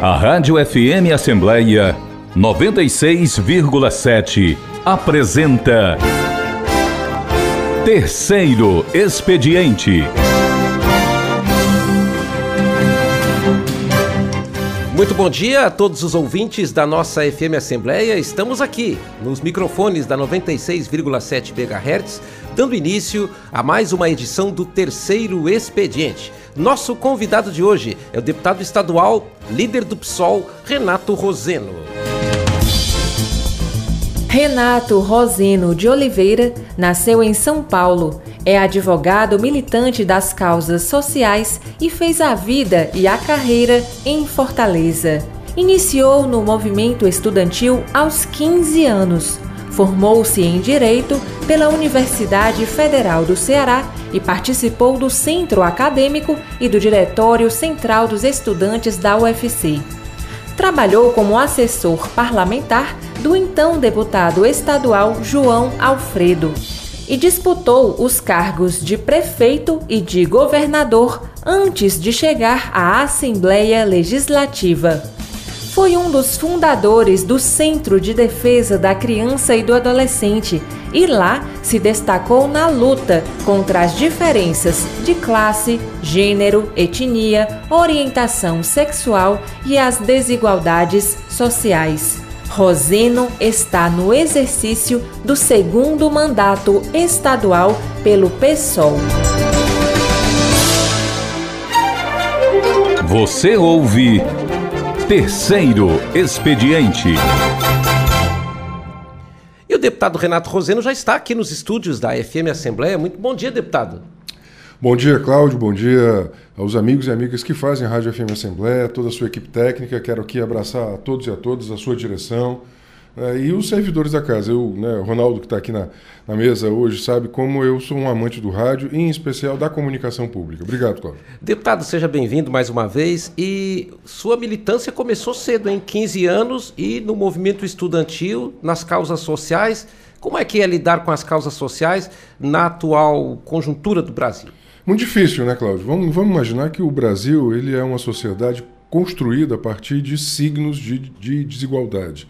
A Rádio FM Assembleia 96,7 apresenta Terceiro Expediente. Muito bom dia a todos os ouvintes da nossa FM Assembleia. Estamos aqui nos microfones da 96,7 MHz, dando início a mais uma edição do Terceiro Expediente. Nosso convidado de hoje é o deputado estadual, líder do PSOL, Renato Roseno. Renato Roseno de Oliveira nasceu em São Paulo. É advogado militante das causas sociais e fez a vida e a carreira em Fortaleza. Iniciou no movimento estudantil aos 15 anos. Formou-se em Direito pela Universidade Federal do Ceará e participou do Centro Acadêmico e do Diretório Central dos Estudantes da UFC. Trabalhou como assessor parlamentar do então deputado estadual João Alfredo e disputou os cargos de prefeito e de governador antes de chegar à Assembleia Legislativa. Foi um dos fundadores do Centro de Defesa da Criança e do Adolescente e lá se destacou na luta contra as diferenças de classe, gênero, etnia, orientação sexual e as desigualdades sociais. Roseno está no exercício do segundo mandato estadual pelo PSOL. Você ouve Terceiro Expediente. E o deputado Renato Roseno já está aqui nos estúdios da FM Assembleia. Muito bom dia, deputado. Bom dia, Cláudio. Bom dia aos amigos e amigas que fazem a Rádio FM Assembleia, toda a sua equipe técnica. Quero aqui abraçar a todos e a todas, a sua direção, é, e os servidores da casa, eu, né, o Ronaldo que está aqui na, na, mesa hoje sabe como eu sou um amante do rádio e em especial da comunicação pública. Obrigado, Cláudio. Deputado, seja bem-vindo mais uma vez. E sua militância começou cedo, em 15 anos, e no movimento estudantil, nas causas sociais. Como é que é lidar com as causas sociais na atual conjuntura do Brasil? Muito difícil, né, Cláudio? Vamos, vamos imaginar que o Brasil ele é uma sociedade construída a partir de signos de, de desigualdade.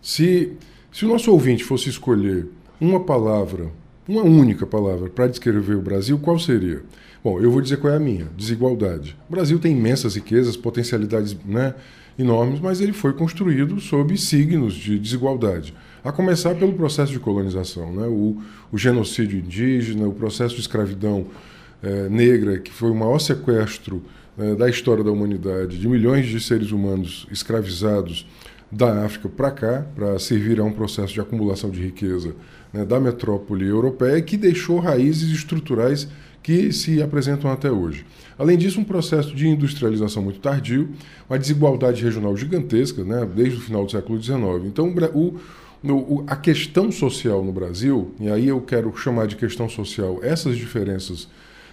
Se, se o nosso ouvinte fosse escolher uma palavra, uma única palavra, para descrever o Brasil, qual seria? Bom, eu vou dizer qual é a minha: desigualdade. O Brasil tem imensas riquezas, potencialidades né, enormes, mas ele foi construído sob signos de desigualdade. A começar pelo processo de colonização, né? o, o genocídio indígena, o processo de escravidão é, negra, que foi o maior sequestro é, da história da humanidade, de milhões de seres humanos escravizados da África para cá, para servir a um processo de acumulação de riqueza né, da metrópole europeia, que deixou raízes estruturais que se apresentam até hoje. Além disso, um processo de industrialização muito tardio, uma desigualdade regional gigantesca, né, desde o final do século XIX. Então, o, o, a questão social no Brasil, e aí eu quero chamar de questão social essas diferenças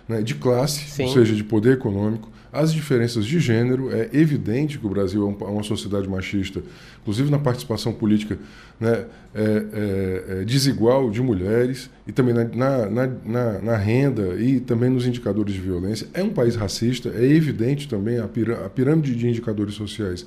né, de classe, Sim. ou seja, de poder econômico, as diferenças de gênero. É evidente que o Brasil é, uma sociedade machista, inclusive na participação política né, é, é, é desigual de mulheres e também na, na, na, na, renda e também nos indicadores de violência. É um país racista, é evidente também a, pirâmide de indicadores sociais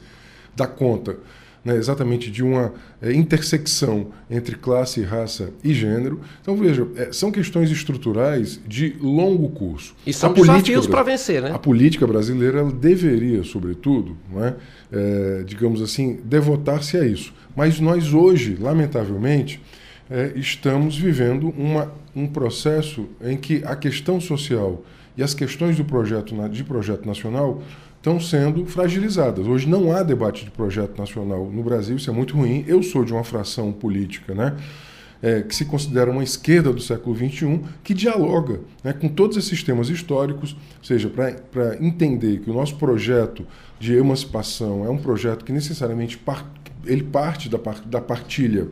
dá conta né, exatamente de uma é, intersecção entre classe, raça e gênero. Então, veja, é, são questões estruturais de longo curso. E são a desafios para vencer, né? A política brasileira deveria, sobretudo, né, é, digamos assim, devotar-se a isso. Mas nós hoje, lamentavelmente, estamos vivendo uma, um processo em que a questão social e as questões do projeto, de projeto nacional estão sendo fragilizadas. Hoje não há debate de projeto nacional no Brasil, isso é muito ruim. Eu sou de uma fração política, né? É, que se considera uma esquerda do século XXI, que dialoga né, com todos esses temas históricos, ou seja, para entender que o nosso projeto de emancipação é um projeto que necessariamente ele parte da, da partilha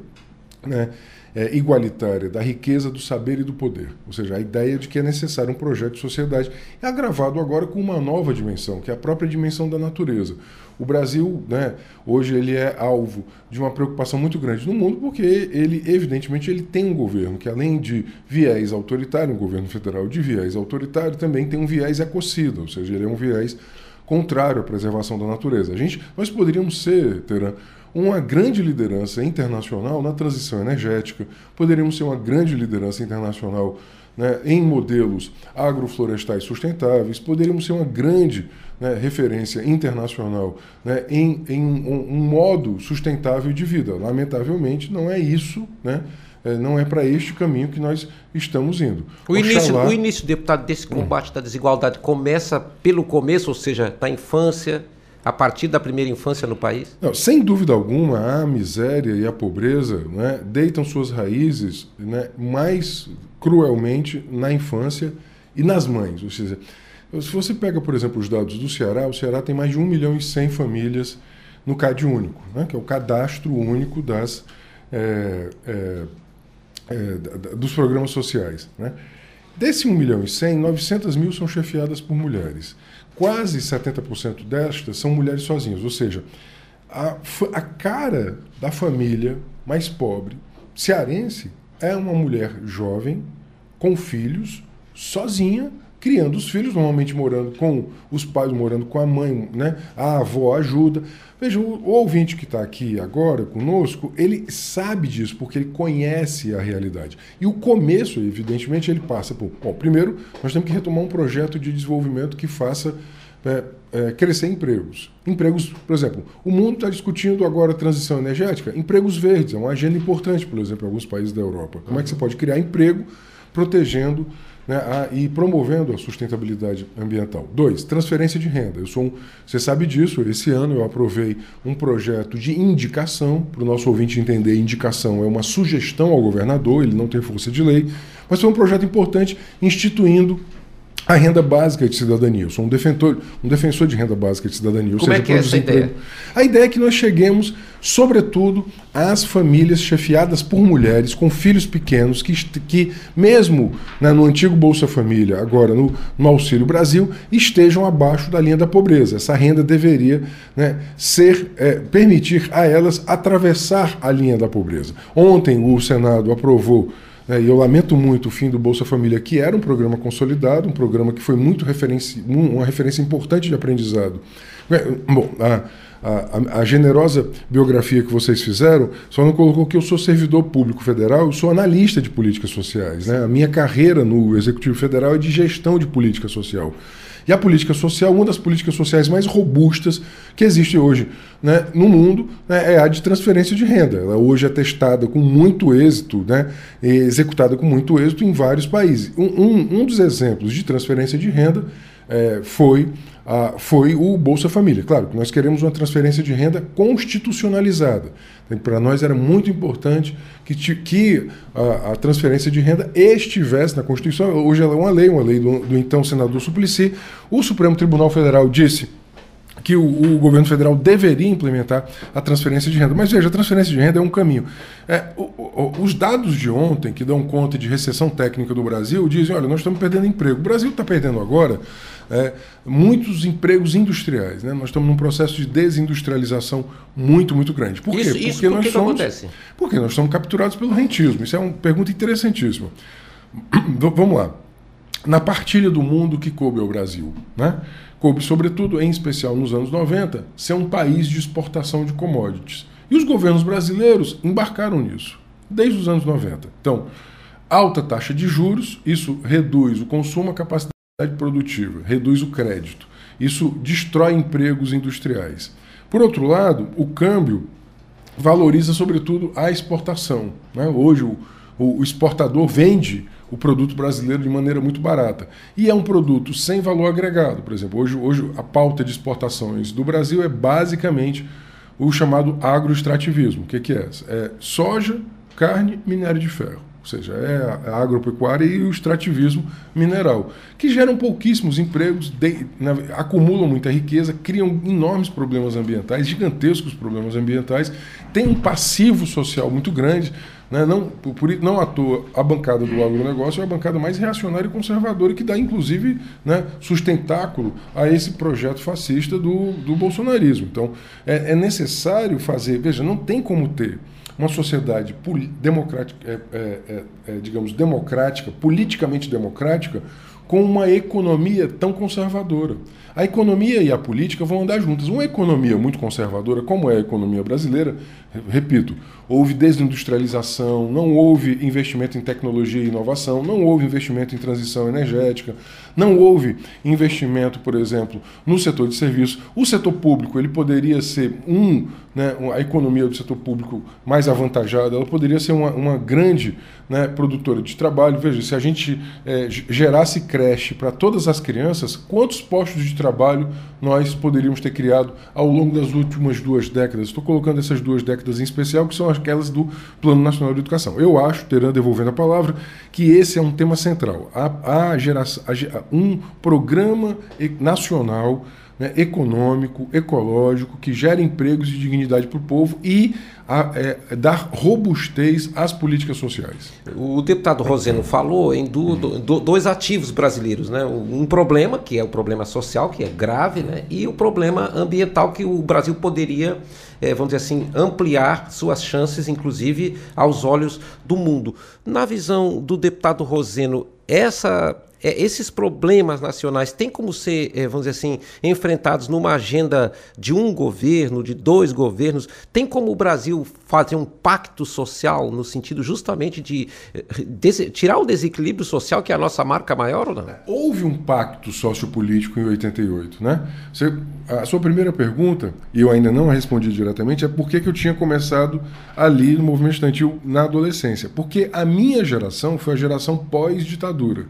né, é, igualitária da riqueza, do saber e do poder. Ou seja, a ideia de que é necessário um projeto de sociedade é agravado agora com uma nova dimensão, que é a própria dimensão da natureza. O Brasil, né, hoje, ele é alvo de uma preocupação muito grande no mundo, porque ele, evidentemente, ele tem um governo que, além de viés autoritário, um governo federal de viés autoritário, também tem um viés ecocida, ou seja, ele é um viés contrário à preservação da natureza. A gente, nós poderíamos ser, Teran, uma grande liderança internacional na transição energética, poderíamos ser uma grande liderança internacional né, em modelos agroflorestais sustentáveis, poderíamos ser uma grande né, referência internacional né, em, em um, um, modo sustentável de vida. Lamentavelmente, não é isso, né, é, não é para este caminho que nós estamos indo. O início, o início, deputado, desse combate da desigualdade começa pelo começo, ou seja, da infância, a partir da primeira infância no país? Não, sem dúvida alguma, a miséria e a pobreza né, deitam suas raízes né, mais cruelmente na infância e nas mães. Ou seja, se você pega, por exemplo, os dados do Ceará, o Ceará tem mais de 1 milhão e 100 famílias no CAD único, né, que é o cadastro único das, é, é, é, dos programas sociais. Né? Desse 1 milhão e 100, 900 mil são chefiadas por mulheres quase 70% destas são mulheres sozinhas, ou seja, a, a cara da família mais pobre cearense é uma mulher jovem, com filhos, sozinha, criando os filhos, normalmente morando com os pais, morando com a mãe, né? a avó ajuda. Veja, o, ouvinte que está aqui agora conosco, ele sabe disso, porque ele conhece a realidade. E o começo, evidentemente, ele passa por. Bom, primeiro, nós temos que retomar um projeto de desenvolvimento que faça é, é, crescer empregos. Empregos, por exemplo, o mundo está discutindo agora transição energética, empregos verdes, é uma agenda importante, por exemplo, em alguns países da Europa. Como é que você pode criar emprego protegendo né, a, e promovendo a sustentabilidade ambiental. Dois, transferência de renda. Eu sou um, você sabe disso, esse ano eu aprovei um projeto de indicação, para o nosso ouvinte entender, indicação é uma sugestão ao governador, ele não tem força de lei, mas foi um projeto importante instituindo a renda básica de cidadania. Eu sou um defensor, um defensor de renda básica de cidadania. Como seja, é que é essa ideia? A ideia é que nós cheguemos, sobretudo, às famílias chefiadas por mulheres com filhos pequenos, que, que mesmo né, no antigo Bolsa Família, agora no, no, Auxílio Brasil, estejam abaixo da linha da pobreza. Essa renda deveria né, ser é, permitir a elas atravessar a linha da pobreza. Ontem o Senado aprovou e eu lamento muito o fim do Bolsa Família, que era um programa consolidado, um programa que foi muito referência, uma referência importante de aprendizado. É, bom, a, a, a, generosa biografia que vocês fizeram só não colocou que eu sou servidor público federal, eu sou analista de políticas sociais. Né? A minha carreira no Executivo Federal é de gestão de política social. E a política social, uma das políticas sociais mais robustas que existe hoje né, no mundo, né, é a de transferência de renda. Ela hoje é testada com muito êxito, né, executada com muito êxito em vários países. Um, um, um dos exemplos de transferência de renda é, foi, a, foi o Bolsa Família. Claro que nós queremos uma transferência de renda constitucionalizada. Então, para nós era muito importante que, que a, a, transferência de renda estivesse na Constituição. Hoje ela é uma lei, uma lei do, do então senador Suplicy. O Supremo Tribunal Federal disse que o, o, governo federal deveria implementar a transferência de renda. Mas veja, a transferência de renda é um caminho. É, o, o, os dados de ontem, que dão conta de recessão técnica do Brasil, dizem: olha, nós estamos perdendo emprego. O Brasil está perdendo agora é, muitos empregos industriais. Né? Nós estamos num processo de desindustrialização muito, muito grande. Por isso, quê? Isso porque, por nós somos, acontece? Porque nós somos capturados pelo rentismo. Isso é uma pergunta interessantíssima. Vamos lá. Na partilha do mundo que coube ao Brasil, né? coube, sobretudo, em especial nos anos 90, ser um país de exportação de commodities. E os governos brasileiros embarcaram nisso, desde os anos 90. Então, alta taxa de juros, isso reduz o consumo, a capacidade produtiva, reduz o crédito. Isso destrói empregos industriais. Por outro lado, o câmbio valoriza, sobretudo, a exportação. Né? Hoje, o, o exportador vende o produto brasileiro de maneira muito barata. E é um produto sem valor agregado. Por exemplo, hoje, hoje a pauta de exportações do Brasil é basicamente o chamado agroextrativismo. O que, que é? É soja, carne, minério de ferro. Ou seja, é a agropecuária e o extrativismo mineral, que geram pouquíssimos empregos, de, na, acumulam muita riqueza, criam enormes problemas ambientais, gigantescos problemas ambientais, tem um passivo social muito grande. Né? Não, por, não à toa, a bancada do agronegócio é a bancada mais reacionária e conservadora que dá, inclusive, né, sustentáculo a esse projeto fascista do, do bolsonarismo. Então, é, é necessário fazer. Veja, não tem como ter uma sociedade democrática, é, é, é, é, digamos, democrática, politicamente democrática, com uma economia tão conservadora. A economia e a política vão andar juntas. Uma economia muito conservadora, como é a economia brasileira, repito, houve desindustrialização, não houve investimento em tecnologia e inovação, não houve investimento em transição energética, não houve investimento, por exemplo, no setor de serviços. O setor público ele poderia ser um, né, a economia do setor público mais avantajada, ela poderia ser uma, uma grande né, produtora de trabalho. Veja, se a gente é, gerasse creche para todas as crianças, quantos postos de trabalho nós poderíamos ter criado ao longo das últimas duas décadas? Estou colocando essas duas décadas em especial, que são aquelas do Plano Nacional de Educação. Eu acho, Teran devolvendo a palavra, que esse é um tema central. A, a geração, um programa nacional né, econômico, ecológico, que gera empregos e dignidade para o povo e a, é, dar robustez às políticas sociais. O deputado Roseno falou em do, do, dois ativos brasileiros, né? Um problema, que é o problema social, que é grave, né? e o problema ambiental, que o Brasil poderia, é, vamos dizer assim, ampliar suas chances, inclusive aos olhos do mundo. Na visão do deputado Roseno, essa é, esses problemas nacionais têm como ser, é, vamos dizer assim, enfrentados numa agenda de um governo, de dois governos? Tem como o Brasil fazer um pacto social no sentido justamente de, de tirar o desequilíbrio social, que é a nossa marca maior ou não? Houve um pacto sociopolítico em 88, né? Você, a sua primeira pergunta, e eu ainda não respondi diretamente, é por que eu tinha começado ali no movimento estudantil na adolescência. Porque a minha geração foi a geração pós-ditadura.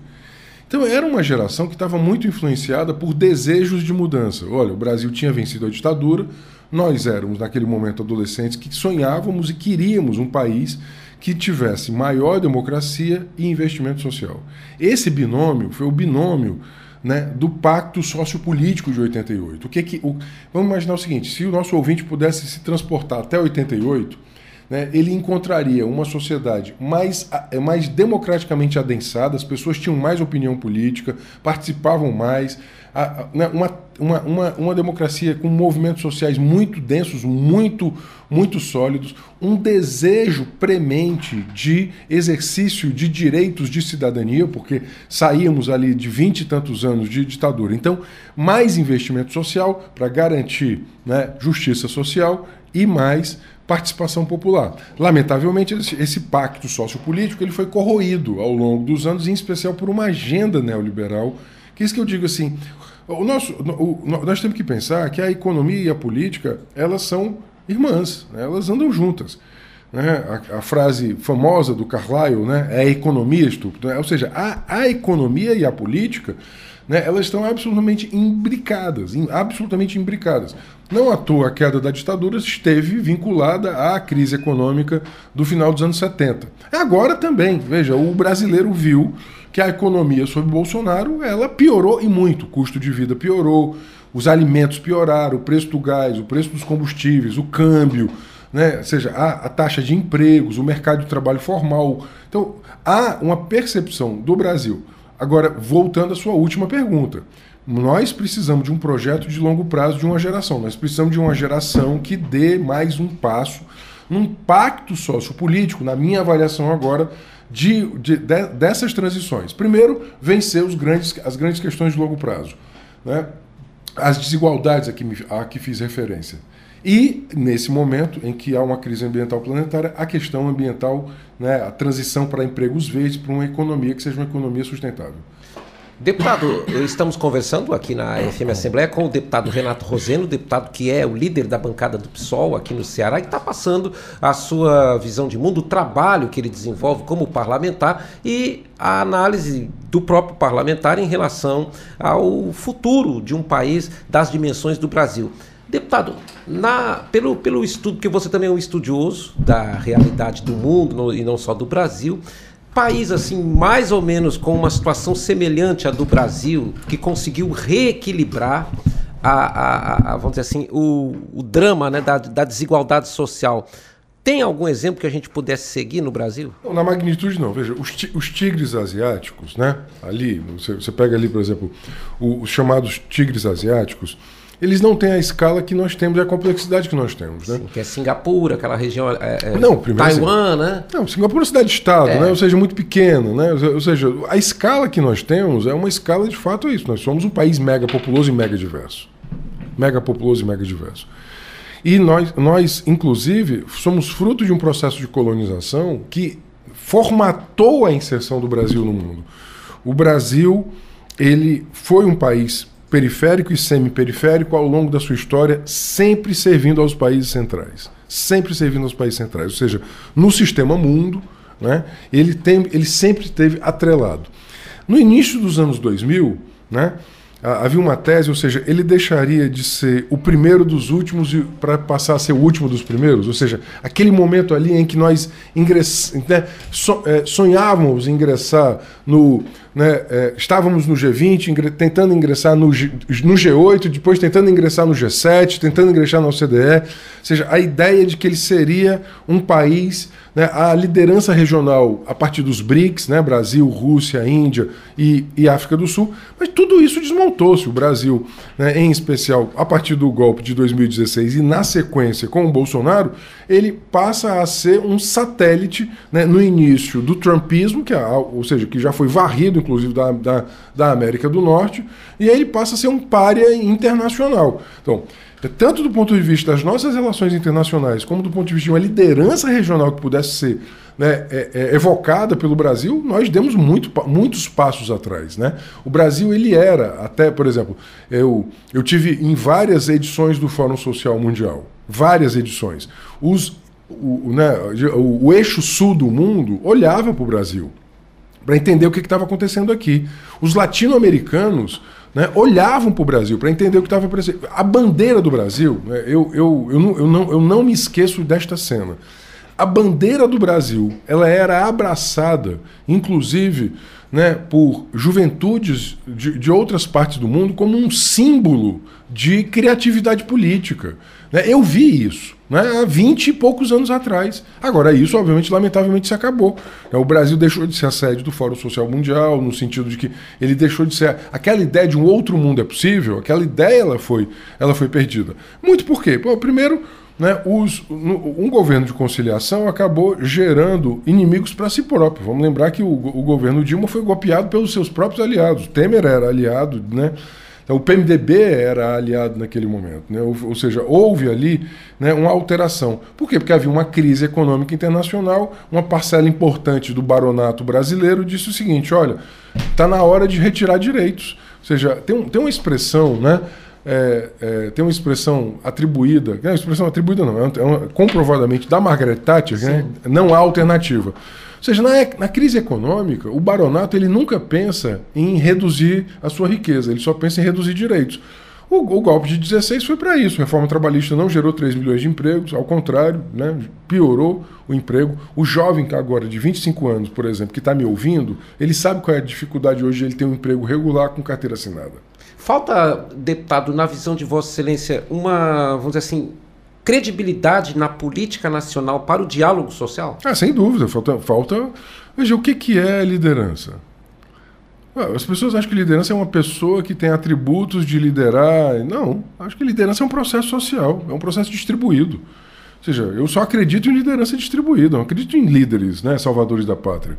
Então era uma geração que estava muito influenciada por desejos de mudança. Olha, o Brasil tinha vencido a ditadura, nós éramos naquele momento adolescentes que sonhávamos e queríamos um país que tivesse maior democracia e investimento social. Esse binômio foi o binômio né, do Pacto Sociopolítico de 88. O que que, o, vamos imaginar o seguinte: se o nosso ouvinte pudesse se transportar até 88, né, ele encontraria uma sociedade mais, é, mais democraticamente adensada, as pessoas tinham mais opinião política, participavam mais, né, uma, uma, uma, uma democracia com movimentos sociais muito densos, muito, muito sólidos, um desejo premente de exercício de direitos de cidadania, porque saíamos ali de vinte e tantos anos de ditadura. Então, mais investimento social para garantir né, justiça social e mais participação popular. Lamentavelmente, esse pacto sociopolítico ele foi corroído ao longo dos anos, em especial por uma agenda neoliberal, que é isso que eu digo assim, o nosso, o, nós temos que pensar que a economia e a política elas são irmãs, né? elas andam juntas. Né? A, a, frase famosa do Carlyle né? é a economia estúpida, né? ou seja, a, a economia e a política né, elas estão absolutamente imbricadas, absolutamente imbricadas. Não à toa a queda da ditadura esteve vinculada à crise econômica do final dos anos 70. Agora também, veja, o brasileiro viu que a economia sob Bolsonaro ela piorou e muito. O custo de vida piorou, os alimentos pioraram, o preço do gás, o preço dos combustíveis, o câmbio, né? ou seja, a, a taxa de empregos, o mercado de trabalho formal. Então, há uma percepção do Brasil Agora, voltando à sua última pergunta. Nós precisamos de um projeto de longo prazo de uma geração. Nós precisamos de uma geração que dê mais um passo num pacto sociopolítico, na minha avaliação agora, de, de, de, dessas transições. Primeiro, vencer os grandes, as grandes questões de longo prazo. Né? As desigualdades a que, me, a que fiz referência. E, nesse momento em que há uma crise ambiental planetária, a questão ambiental, né, a transição para empregos verdes, para uma economia que seja uma economia sustentável. Deputado, estamos conversando aqui na FM Assembleia com o deputado Renato Roseno, deputado que é o líder da bancada do PSOL aqui no Ceará e está passando a sua visão de mundo, o trabalho que ele desenvolve como parlamentar e a análise do próprio parlamentar em relação ao futuro de um país das dimensões do Brasil. Deputado, na, pelo, pelo estudo, que você também é um estudioso da realidade do mundo no, e não só do Brasil, país assim, mais ou menos com uma situação semelhante à do Brasil, que conseguiu reequilibrar a, a, a vamos dizer assim, o, o drama né, da, da desigualdade social. Tem algum exemplo que a gente pudesse seguir no Brasil? Não, na magnitude não. Veja, os, os tigres asiáticos, né? Ali, você, você pega ali, por exemplo, o, os chamados tigres asiáticos, eles não têm a escala que nós temos e a complexidade que nós temos. Né? Sim, que é Singapura, aquela região. É, é não, primeiro. Taiwan, né? Não, Singapura é cidade-estado, é. né? ou seja, muito pequena. Né? Ou seja, a escala que nós temos é uma escala de fato é isso. Nós somos um país mega populoso e mega diverso. Mega populoso e mega diverso. E nós, nós, inclusive, somos fruto de um processo de colonização que formatou a inserção do Brasil no mundo. O Brasil ele foi um país periférico e semi-periférico ao longo da sua história, sempre servindo aos países centrais. Sempre servindo aos países centrais. Ou seja, no sistema mundo, né, ele, tem, ele sempre teve atrelado. No início dos anos 2000, né, havia uma tese, ou seja, ele deixaria de ser o primeiro dos últimos para passar a ser o último dos primeiros, ou seja, aquele momento ali em que nós ingress, né, é, sonhávamos ingressar no. Né, é, estávamos no G20, ingre, tentando ingressar no, G, no G8, depois tentando ingressar no G7, tentando ingressar na OCDE, ou seja, a ideia de que ele seria um país né, a liderança regional a partir dos BRICS, né, Brasil, Rússia, Índia e, e África do Sul, mas tudo isso desmontou-se. O Brasil, né, em especial a partir do golpe de 2016 e na sequência com o Bolsonaro, ele passa a ser um satélite né, no início do trumpismo, que é, ou seja, que já foi varrido, inclusive, da, da, da América do Norte, e aí ele passa a ser um párea internacional. Então, tanto do ponto de vista das nossas relações internacionais, como do ponto de vista de uma liderança regional que pudesse ser né, é, é, evocada pelo Brasil, nós demos muito, muitos passos atrás. Né? O Brasil, ele era, até, por exemplo, eu, eu tive em várias edições do Fórum Social Mundial, várias edições. Os, o, né, o, o eixo sul do mundo olhava para o Brasil para entender o que estava acontecendo aqui. Os latino-americanos né, olhavam para o Brasil para entender o que estava acontecendo. A bandeira do Brasil, né, eu, eu, eu, não, eu, não, eu não me esqueço desta cena. A bandeira do Brasil ela era abraçada, inclusive, né, por juventudes de, de outras partes do mundo, como um símbolo de criatividade política. Né? Eu vi isso né, há 20 e poucos anos atrás. Agora, isso, obviamente, lamentavelmente, se acabou. É, o Brasil deixou de ser a sede do Fórum Social Mundial, no sentido de que ele deixou de ser. Aquela ideia de um outro mundo é possível, aquela ideia ela foi, ela foi perdida. Muito por quê? Bom, primeiro, né, os, um governo de conciliação acabou gerando inimigos para si próprio. Vamos lembrar que o, o governo Dilma foi golpeado pelos seus próprios aliados. Temer era aliado, né? Então, o PMDB era aliado naquele momento, né? ou, ou, seja, houve ali né, uma alteração. Por quê? Porque havia uma crise econômica internacional, uma parcela importante do baronato brasileiro disse o seguinte: olha, está na hora de retirar direitos. Ou seja, tem, um, tem uma expressão, né? É, é, tem uma expressão atribuída, não é uma expressão atribuída não, é, uma, comprovadamente da Margaret Thatcher, né? não há alternativa seja, na, na, crise econômica, o baronato ele nunca pensa em reduzir a sua riqueza, ele só pensa em reduzir direitos. O, o golpe de 16 foi para isso. A reforma trabalhista não gerou 3 milhões de empregos, ao contrário, né, piorou o emprego. O jovem que agora de 25 anos, por exemplo, que está me ouvindo, ele sabe qual é a dificuldade hoje de ele ter um emprego regular com carteira assinada. Falta, deputado, na visão de Vossa Excelência, uma, vamos dizer assim, credibilidade na política nacional para o diálogo social? Ah, sem dúvida. Falta. falta... Veja, o que, que é liderança? As pessoas acham que liderança é uma pessoa que tem atributos de liderar. Não, acho que liderança é um processo social, é um processo distribuído. Ou seja, eu só acredito em liderança distribuída, não acredito em líderes, né, salvadores da pátria.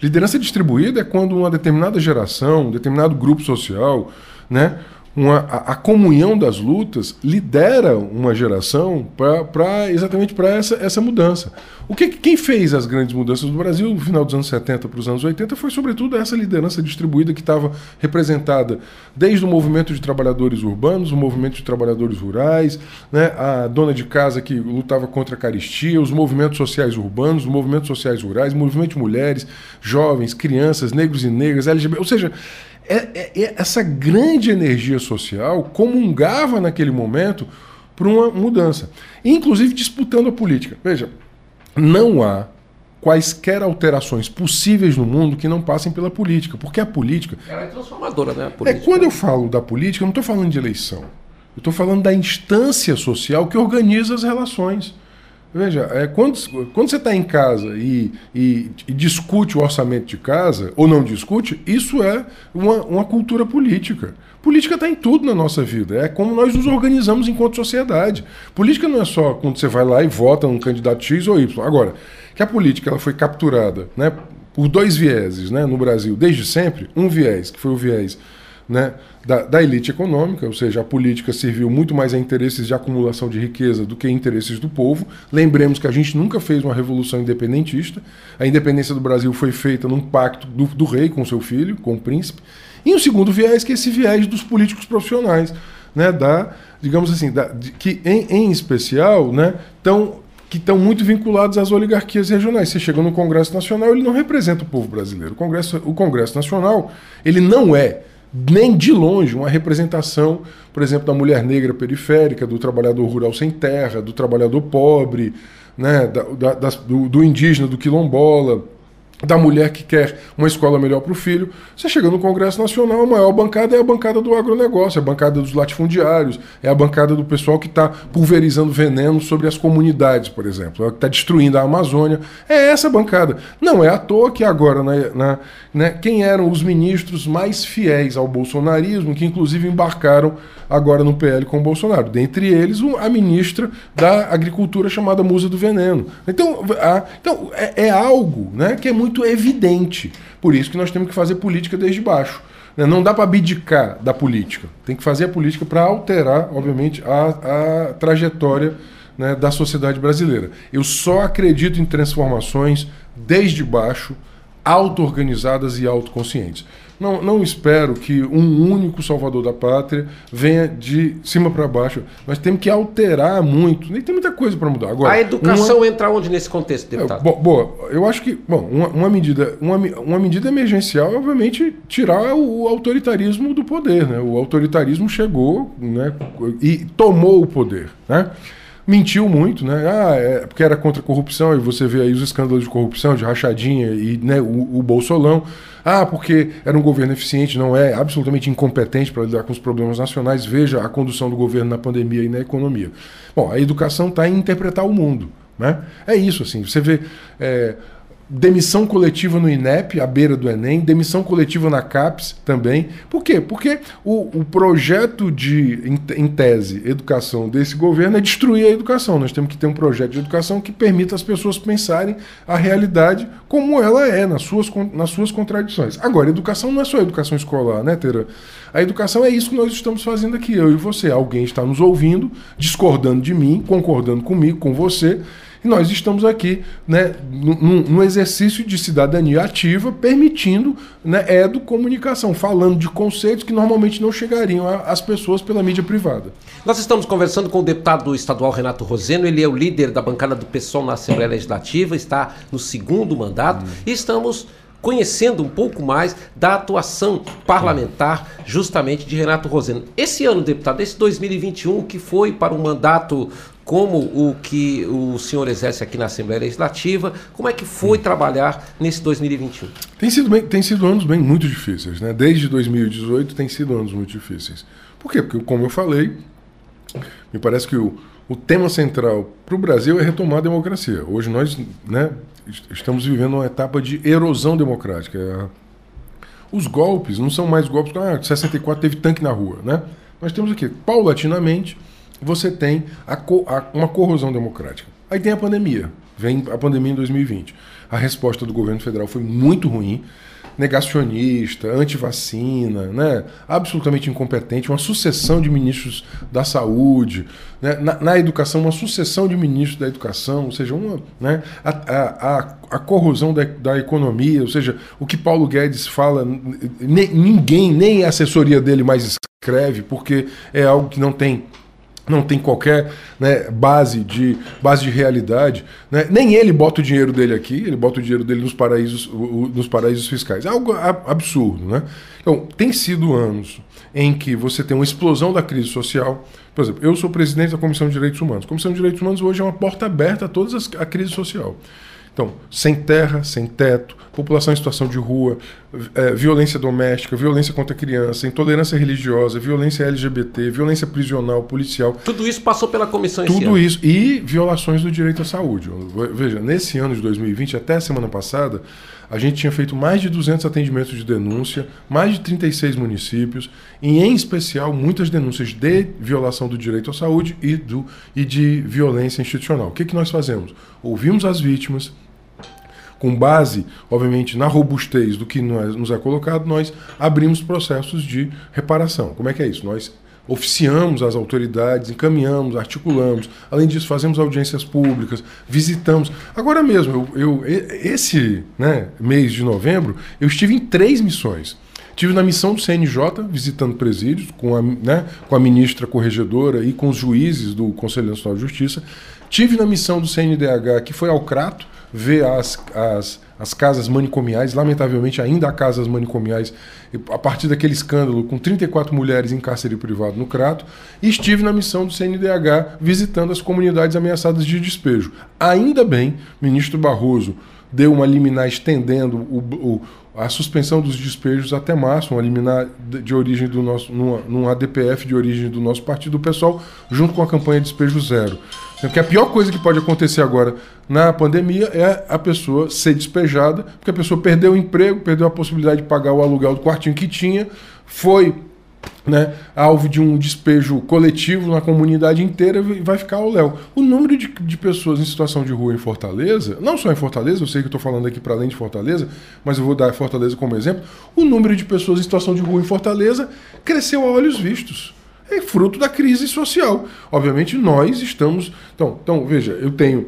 Liderança distribuída é quando uma determinada geração, um determinado grupo social, né, uma, a, a, comunhão das lutas lidera uma geração para exatamente para essa, essa mudança. O que quem fez as grandes mudanças do Brasil no final dos anos 70 para os anos 80 foi sobretudo essa liderança distribuída que estava representada desde o movimento de trabalhadores urbanos, o movimento de trabalhadores rurais, né, a dona de casa que lutava contra a caristia, os movimentos sociais urbanos, os movimentos sociais rurais, movimento de mulheres, jovens, crianças, negros e negras, LGBT, ou seja, essa grande energia social comungava naquele momento por uma mudança, inclusive disputando a política. Veja, não há quaisquer alterações possíveis no mundo que não passem pela política, porque a política. Ela é transformadora, né? É, quando eu falo da política, eu não estou falando de eleição. Eu estou falando da instância social que organiza as relações. Veja, é, quando, quando você está em casa e, e, e, discute o orçamento de casa, ou não discute, isso é uma, uma cultura política. Política está em tudo na nossa vida. É como nós nos organizamos enquanto sociedade. Política não é só quando você vai lá e vota um candidato X ou Y. Agora, que a política ela foi capturada né, por dois vieses né, no Brasil desde sempre. Um viés, que foi o viés né, da, da, elite econômica, ou seja, a política serviu muito mais a interesses de acumulação de riqueza do que a interesses do povo. Lembremos que a gente nunca fez uma revolução independentista. A independência do Brasil foi feita num pacto do, do rei com seu filho, com o príncipe. E o segundo viés, que é esse viés dos políticos profissionais, né, da, digamos assim, da, de, que em, em especial né, estão que estão muito vinculados às oligarquias regionais. Você chega no Congresso Nacional, ele não representa o povo brasileiro. O Congresso, o Congresso Nacional, ele não é nem de longe uma representação, por exemplo, da mulher negra periférica, do trabalhador rural sem terra, do trabalhador pobre, né, da, da, do, do indígena, do quilombola da mulher que quer uma escola melhor para o filho. Você chega no Congresso Nacional, a maior bancada é a bancada do agronegócio, é a bancada dos latifundiários, é a bancada do pessoal que está pulverizando veneno sobre as comunidades, por exemplo, é que está destruindo a Amazônia. É essa bancada. Não é à toa que agora, na, na, né, quem eram os ministros mais fiéis ao bolsonarismo, que inclusive embarcaram agora no PL com o Bolsonaro. Dentre eles, a ministra da Agricultura chamada Musa do Veneno. Então, a, então é, é algo né, que é muito muito evidente. Por isso que nós temos que fazer política desde baixo. Né? Não dá para abdicar da política. Tem que fazer a política para alterar, obviamente, a, a trajetória né, da sociedade brasileira. Eu só acredito em transformações desde baixo, auto-organizadas e autoconscientes. Não, não espero que um único salvador da pátria venha de cima para baixo. Nós temos que alterar muito. Nem tem muita coisa para mudar. Agora, a educação uma... entra onde nesse contexto, deputado? É, boa, eu acho que bom, uma, uma, medida, uma, uma medida emergencial é, obviamente, tirar o, o autoritarismo do poder. Né? O autoritarismo chegou né, e tomou o poder. Né? Mentiu muito, né? Ah, é porque era contra a corrupção, e você vê aí os escândalos de corrupção, de rachadinha e né, o, o Bolsolão. Ah, porque era um governo eficiente, não é, absolutamente incompetente para lidar com os problemas nacionais. Veja a condução do governo na pandemia e na economia. Bom, a educação está em interpretar o mundo. Né? É isso, assim. Você vê. É, demissão coletiva no INEP, à beira do Enem, demissão coletiva na CAPES também. Por quê? Porque o, o projeto de, em, em, tese, educação desse governo é destruir a educação. Nós temos que ter um projeto de educação que permita às pessoas pensarem a realidade como ela é, nas suas, nas suas contradições. Agora, educação não é só educação escolar, né, Tera? A educação é isso que nós estamos fazendo aqui, eu e você. Alguém está nos ouvindo, discordando de mim, concordando comigo, com você nós estamos aqui né, num, num exercício de cidadania ativa, permitindo né, educomunicação, falando de conceitos que normalmente não chegariam às pessoas pela mídia privada. Nós estamos conversando com o deputado estadual Renato Roseno, ele é o líder da bancada do PSOL na Assembleia Legislativa, está no segundo mandato hum. e estamos conhecendo um pouco mais da atuação parlamentar justamente de Renato Roseno. Esse ano, deputado, esse 2021, que foi para um mandato como o que o senhor exerce aqui na Assembleia Legislativa, como é que foi trabalhar nesse 2021? Tem sido, bem, tem sido anos bem muito difíceis, né? Desde 2018 tem sido anos muito difíceis. Por quê? Porque, como eu falei, me parece que o, o tema central para o Brasil é retomar a democracia. Hoje nós né, estamos vivendo uma etapa de erosão democrática. Os golpes não são mais golpes. Ah, 64 teve tanque na rua. Né? Nós temos aqui, paulatinamente, você tem a, a, uma corrosão democrática. Aí tem a pandemia. Vem a pandemia em 2020. A resposta do governo federal foi muito ruim negacionista, anti-vacina, né? absolutamente incompetente, uma sucessão de ministros da saúde, né? na, na, educação, uma sucessão de ministros da educação, ou seja, uma, né? a, a, a, corrosão da, da economia, ou seja, o que Paulo Guedes fala, ninguém, nem a assessoria dele mais escreve, porque é algo que não tem não tem qualquer né, base, de, base de realidade. Né? Nem ele bota o dinheiro dele aqui, ele bota o dinheiro dele nos paraísos, nos paraísos fiscais. É algo absurdo. Né? Então, tem sido anos em que você tem uma explosão da crise social. Por exemplo, eu sou presidente da Comissão de Direitos Humanos. A Comissão de Direitos Humanos hoje é uma porta aberta a toda a crise social. Então, sem terra, sem teto, população em situação de rua, é, violência doméstica, violência contra a criança, intolerância religiosa, violência LGBT, violência prisional, policial. Tudo isso passou pela comissão Tudo ano. isso. E violações do direito à saúde. Veja, nesse ano de 2020, até a semana passada, a gente tinha feito mais de 200 atendimentos de denúncia, mais de 36 municípios, e em especial muitas denúncias de violação do direito à saúde e, do, e de violência institucional. O que, que nós fazemos? Ouvimos as vítimas, com base, obviamente, na robustez do que nos é colocado, nós abrimos processos de reparação. Como é que é isso? Nós oficiamos as autoridades, encaminhamos, articulamos. Além disso, fazemos audiências públicas, visitamos. Agora mesmo, eu, eu esse né, mês de novembro, eu estive em três missões. Estive na missão do CNJ, visitando presídios, com a, né, com a ministra corregedora e com os juízes do Conselho Nacional de Justiça. Tive na missão do CNDH, que foi ao Crato, ver as, as, as casas manicomiais, lamentavelmente ainda há casas manicomiais, a partir daquele escândalo com 34 mulheres em cárcere privado no Crato, e estive na missão do CNDH visitando as comunidades ameaçadas de despejo. Ainda bem, ministro Barroso deu uma liminar estendendo o, o, a suspensão dos despejos até março, uma liminar de, origem do nosso, num ADPF de origem do nosso partido, pessoal, junto com a campanha Despejo Zero. Porque a pior coisa que pode acontecer agora na pandemia é a pessoa ser despejada, porque a pessoa perdeu o emprego, perdeu a possibilidade de pagar o aluguel do quartinho que tinha, foi né, alvo de um despejo coletivo na comunidade inteira e vai ficar ao léu. O número de, de, pessoas em situação de rua em Fortaleza, não só em Fortaleza, eu sei que estou falando aqui para além de Fortaleza, mas eu vou dar Fortaleza como exemplo, o número de pessoas em situação de rua em Fortaleza cresceu a olhos vistos é fruto da crise social. Obviamente, nós estamos. Então, então veja, eu tenho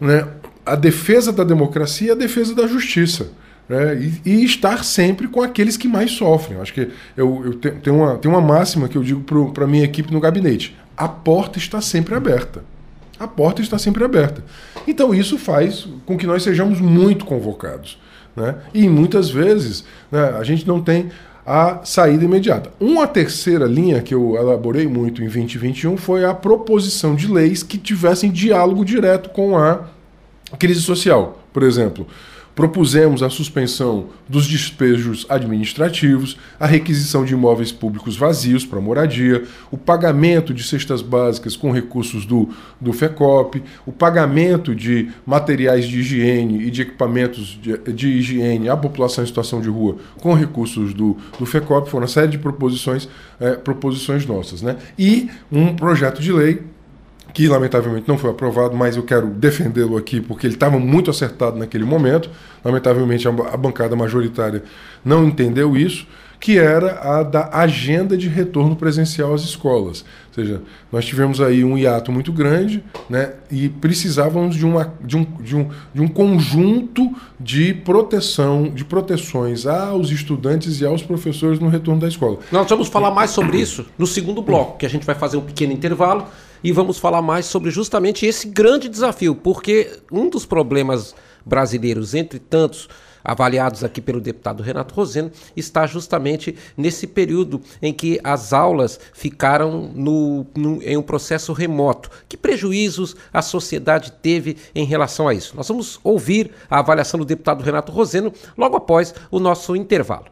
né, a defesa da democracia e a defesa da justiça. Né, e, e, estar sempre com aqueles que mais sofrem. Eu acho que eu, eu tenho, uma, tenho uma máxima que eu digo para a minha equipe no gabinete: a porta está sempre aberta. A porta está sempre aberta. Então, isso faz com que nós sejamos muito convocados. Né? E muitas vezes né, a gente não tem a saída imediata. Uma terceira linha que eu elaborei muito em 2021 foi a proposição de leis que tivessem diálogo direto com a crise social. Por exemplo, Propusemos a suspensão dos despejos administrativos, a requisição de imóveis públicos vazios para moradia, o pagamento de cestas básicas com recursos do, do FECOP, o pagamento de materiais de higiene e de equipamentos de, de higiene à população em situação de rua com recursos do, do FECOP. Foram uma série de proposições, é, proposições nossas. Né? E um projeto de lei que lamentavelmente não foi aprovado, mas eu quero defendê-lo aqui porque ele estava muito acertado naquele momento. Lamentavelmente a bancada majoritária não entendeu isso, que era a da agenda de retorno presencial às escolas. Ou seja, nós tivemos aí um hiato muito grande né, e precisávamos de, uma, de, um, de, um, de um conjunto de proteção, de proteções aos estudantes e aos professores no retorno da escola. Nós vamos falar mais sobre isso no segundo bloco, que a gente vai fazer um pequeno intervalo e vamos falar mais sobre justamente esse grande desafio, porque um dos problemas brasileiros, entre tantos avaliados aqui pelo deputado Renato Roseno, está justamente nesse período em que as aulas ficaram no, no, em um processo remoto. Que prejuízos a sociedade teve em relação a isso? Nós vamos ouvir a avaliação do deputado Renato Roseno logo após o nosso intervalo.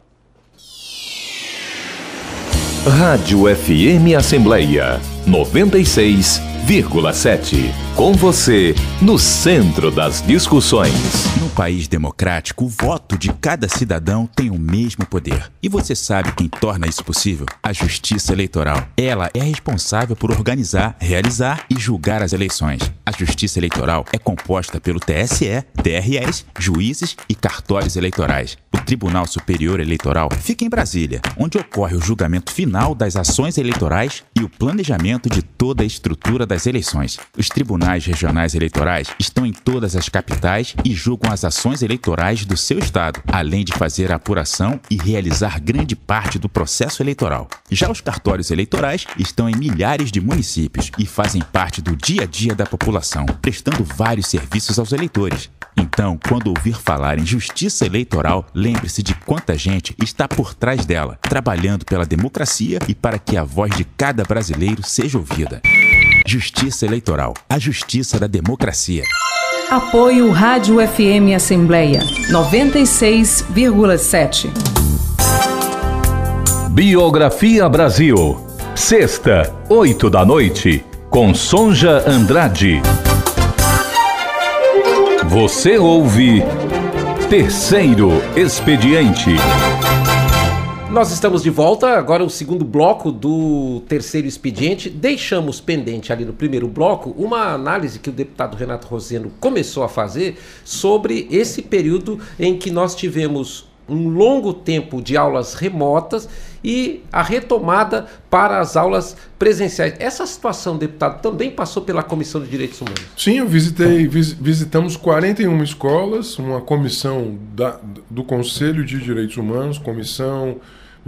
Rádio FM Assembleia 96,7. Com você, no centro das discussões. No país democrático, o voto de cada cidadão tem o mesmo poder. E você sabe quem torna isso possível? A Justiça Eleitoral. Ela é responsável por organizar, realizar e julgar as eleições. A Justiça Eleitoral é composta pelo TSE, TREs, juízes e cartórios eleitorais. O Tribunal Superior Eleitoral fica em Brasília, onde ocorre o julgamento final das ações eleitorais e o planejamento de toda a estrutura das eleições. Os tribunais regionais eleitorais estão em todas as capitais e julgam as ações eleitorais do seu estado, além de fazer a apuração e realizar grande parte do processo eleitoral. Já os cartórios eleitorais estão em milhares de municípios e fazem parte do dia a dia da população, prestando vários serviços aos eleitores. Então, quando ouvir falar em justiça eleitoral, lembre-se de quanta gente está por trás dela, trabalhando pela democracia e para que a voz de cada brasileiro seja ouvida. Justiça Eleitoral, a justiça da democracia. Apoio Rádio FM Assembleia 96,7. Biografia Brasil. Sexta, oito da noite, com Sonja Andrade. Você ouve Terceiro Expediente. Nós estamos de volta, agora o segundo bloco do terceiro expediente. Deixamos pendente ali no primeiro bloco uma análise que o deputado Renato Roseno começou a fazer sobre esse período em que nós tivemos um longo tempo de aulas remotas e a retomada para as aulas presenciais. Essa situação, deputado, também passou pela Comissão de Direitos Humanos? Sim, eu visitei, vis, visitamos 41 escolas, uma comissão da, do Conselho de Direitos Humanos, comissão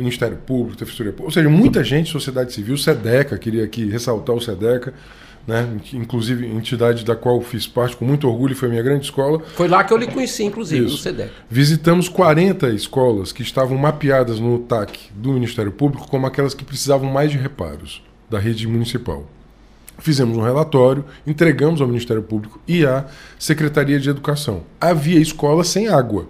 Ministério Público, Defensoria Pública, ou seja, muita gente, sociedade civil, SEDECA, queria aqui ressaltar o SEDECA, né? inclusive entidade da qual fiz parte com muito orgulho, foi minha grande escola. Foi lá que eu lhe conheci, inclusive, Isso. no SEDECA. Visitamos 40 escolas que estavam mapeadas no TAC do Ministério Público como aquelas que precisavam mais de reparos da rede municipal. Fizemos um relatório, entregamos ao Ministério Público e à Secretaria de Educação. Havia escola sem água.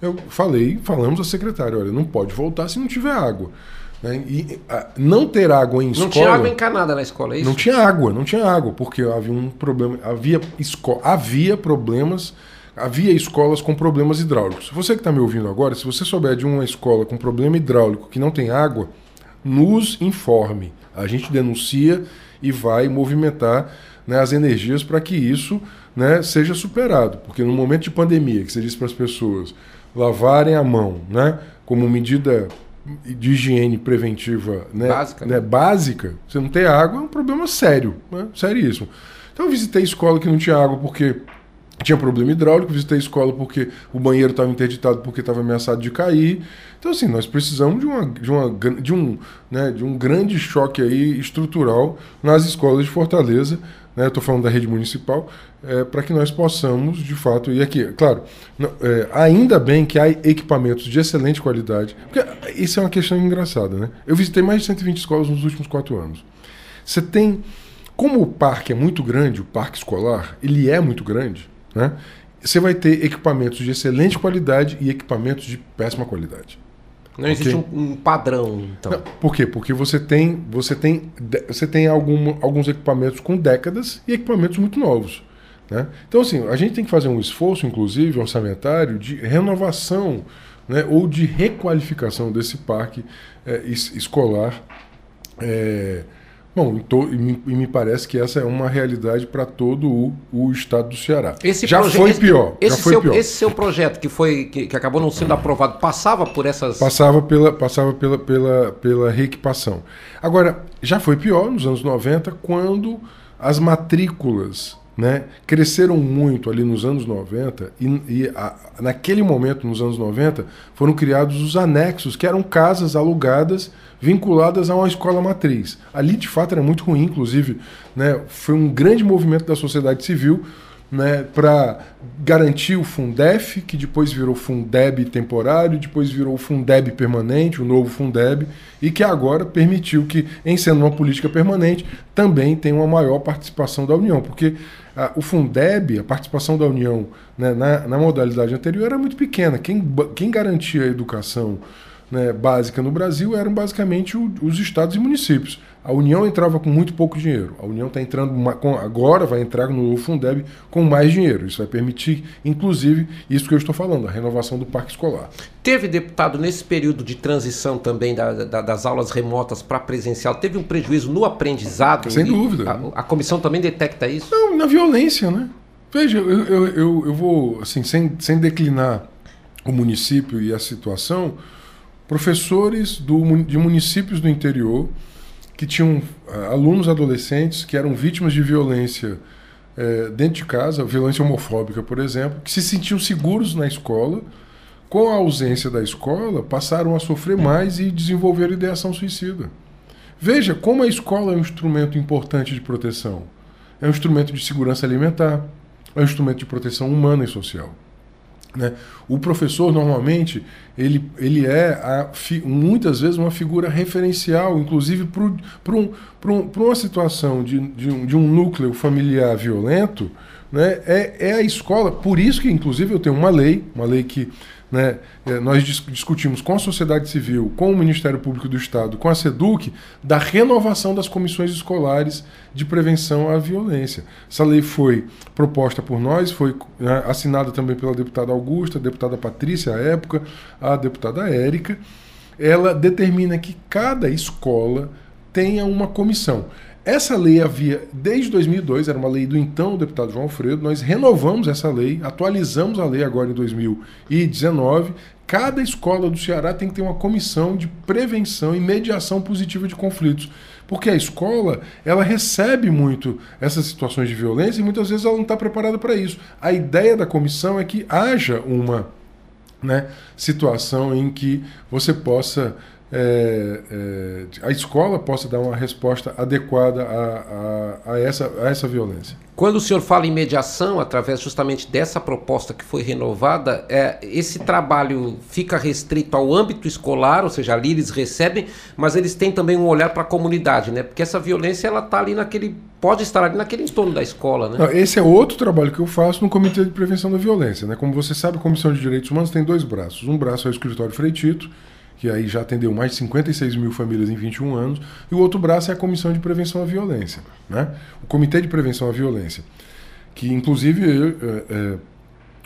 Eu falei, falamos à secretária, olha, não pode voltar se não tiver água. Né? E a, não ter água em escola. Não tinha água encanada na escola, é isso? Não tinha água, não tinha água, porque havia um problema. Havia, esco, havia problemas. Havia escolas com problemas hidráulicos. Você que está me ouvindo agora, se você souber de uma escola com problema hidráulico que não tem água, nos informe. A gente denuncia e vai movimentar né, as energias para que isso né, seja superado. Porque no momento de pandemia, que você disse para as pessoas lavarem a mão, né, como medida de higiene preventiva né, básica, né, básica, você não ter água é um problema sério, né, seríssimo. Então eu visitei escola que não tinha água porque tinha problema hidráulico, visitei escola porque o banheiro estava interditado porque estava ameaçado de cair. Então assim, nós precisamos de, uma, de, uma, de, um, né, de um grande choque aí estrutural nas escolas de Fortaleza né, estou falando da rede municipal, é, para que nós possamos, de fato, e aqui, claro, não, é, ainda bem que há equipamentos de excelente qualidade, porque isso é uma questão engraçada, né? Eu visitei mais de 120 escolas nos últimos quatro anos. Você tem, como o parque é muito grande, o parque escolar, ele é muito grande, né? Você vai ter equipamentos de excelente qualidade e equipamentos de péssima qualidade. Não existe um, um, padrão, então. Não, por quê? Porque você tem, você tem, você tem algum, alguns equipamentos com décadas e equipamentos muito novos. Né? Então, assim, a gente tem que fazer um esforço, inclusive, orçamentário, de renovação né, ou de requalificação desse parque é, escolar. É, Bom, e me, e me parece que essa é uma realidade para todo o, o, estado do Ceará. Esse já foi pior. Esse, já foi seu, pior. esse seu projeto que foi que, que, acabou não sendo aprovado passava por essas. Passava pela, passava pela, pela, pela reequipação. Agora, já foi pior nos anos 90, quando as matrículas né, cresceram muito ali nos anos 90 e, e a, naquele momento, nos anos 90, foram criados os anexos, que eram casas alugadas vinculadas a uma escola matriz. Ali, de fato, era muito ruim, inclusive, né, foi um grande movimento da sociedade civil né, para garantir o Fundef, que depois virou Fundeb temporário, depois virou Fundeb permanente, o novo Fundeb, e que agora permitiu que, em sendo uma política permanente, também tenha uma maior participação da União, porque a, o Fundeb, a participação da União né, na, na modalidade anterior era muito pequena. Quem, quem garantia a educação né, básica no Brasil eram basicamente o, os estados e municípios. A União entrava com muito pouco dinheiro. A União está entrando com, agora vai entrar no Fundeb com mais dinheiro. Isso vai permitir, inclusive, isso que eu estou falando, a renovação do parque escolar. Teve deputado nesse período de transição também da, da, das aulas remotas para presencial, teve um prejuízo no aprendizado? Sem dúvida. A, a, comissão também detecta isso? Não, na violência, né? Veja, eu, eu, eu, eu vou, assim, sem, sem declinar o município e a situação, professores do, de municípios do interior que tinham uh, alunos adolescentes que eram vítimas de violência uh, dentro de casa, violência homofóbica, por exemplo, que se sentiam seguros na escola. Com a ausência da escola, passaram a sofrer mais e desenvolveram ideação suicida. Veja como a escola é um instrumento importante de proteção. É um instrumento de segurança alimentar, é um instrumento de proteção humana e social. Né? O professor, normalmente, ele, ele é a, muitas vezes uma figura referencial, inclusive para um, um, uma situação de, de, um, de um núcleo familiar violento, né, é, é a escola. Por isso que, inclusive, eu tenho uma lei, uma lei que né, é, nós discutimos com a sociedade civil, com o Ministério Público do Estado, com a SEDUC, da renovação das comissões escolares de prevenção à violência. Essa lei foi proposta por nós, foi né, assinada também pela deputada Augusta, deputada Patrícia à época, a deputada Érica. Ela determina que cada escola tenha uma comissão. Essa lei havia, desde 2002, era uma lei do então deputado João Alfredo, nós renovamos essa lei, atualizamos a lei agora em 2019. Cada escola do Ceará tem que ter uma comissão de prevenção e mediação positiva de conflitos. Porque a escola, ela recebe muito essas situações de violência e muitas vezes ela não está preparada para isso. A ideia da comissão é que haja uma né, situação em que você possa é, é, a escola possa dar uma resposta adequada a, a, a, essa, a essa violência. Quando o senhor fala em mediação, através justamente dessa proposta que foi renovada, é, esse trabalho fica restrito ao âmbito escolar, ou seja, ali eles recebem, mas eles têm também um olhar para a comunidade, né? Porque essa violência ela está ali naquele, pode estar ali naquele entorno da escola, né? Não, esse é outro trabalho que eu faço no Comitê de Prevenção da Violência, né? Como você sabe, a Comissão de Direitos Humanos tem dois braços. Um braço é o escritório Freitito, que aí já atendeu mais de 56 mil famílias em 21 anos, e o outro braço é a Comissão de Prevenção à Violência, né? o Comitê de Prevenção à Violência, que inclusive é, é,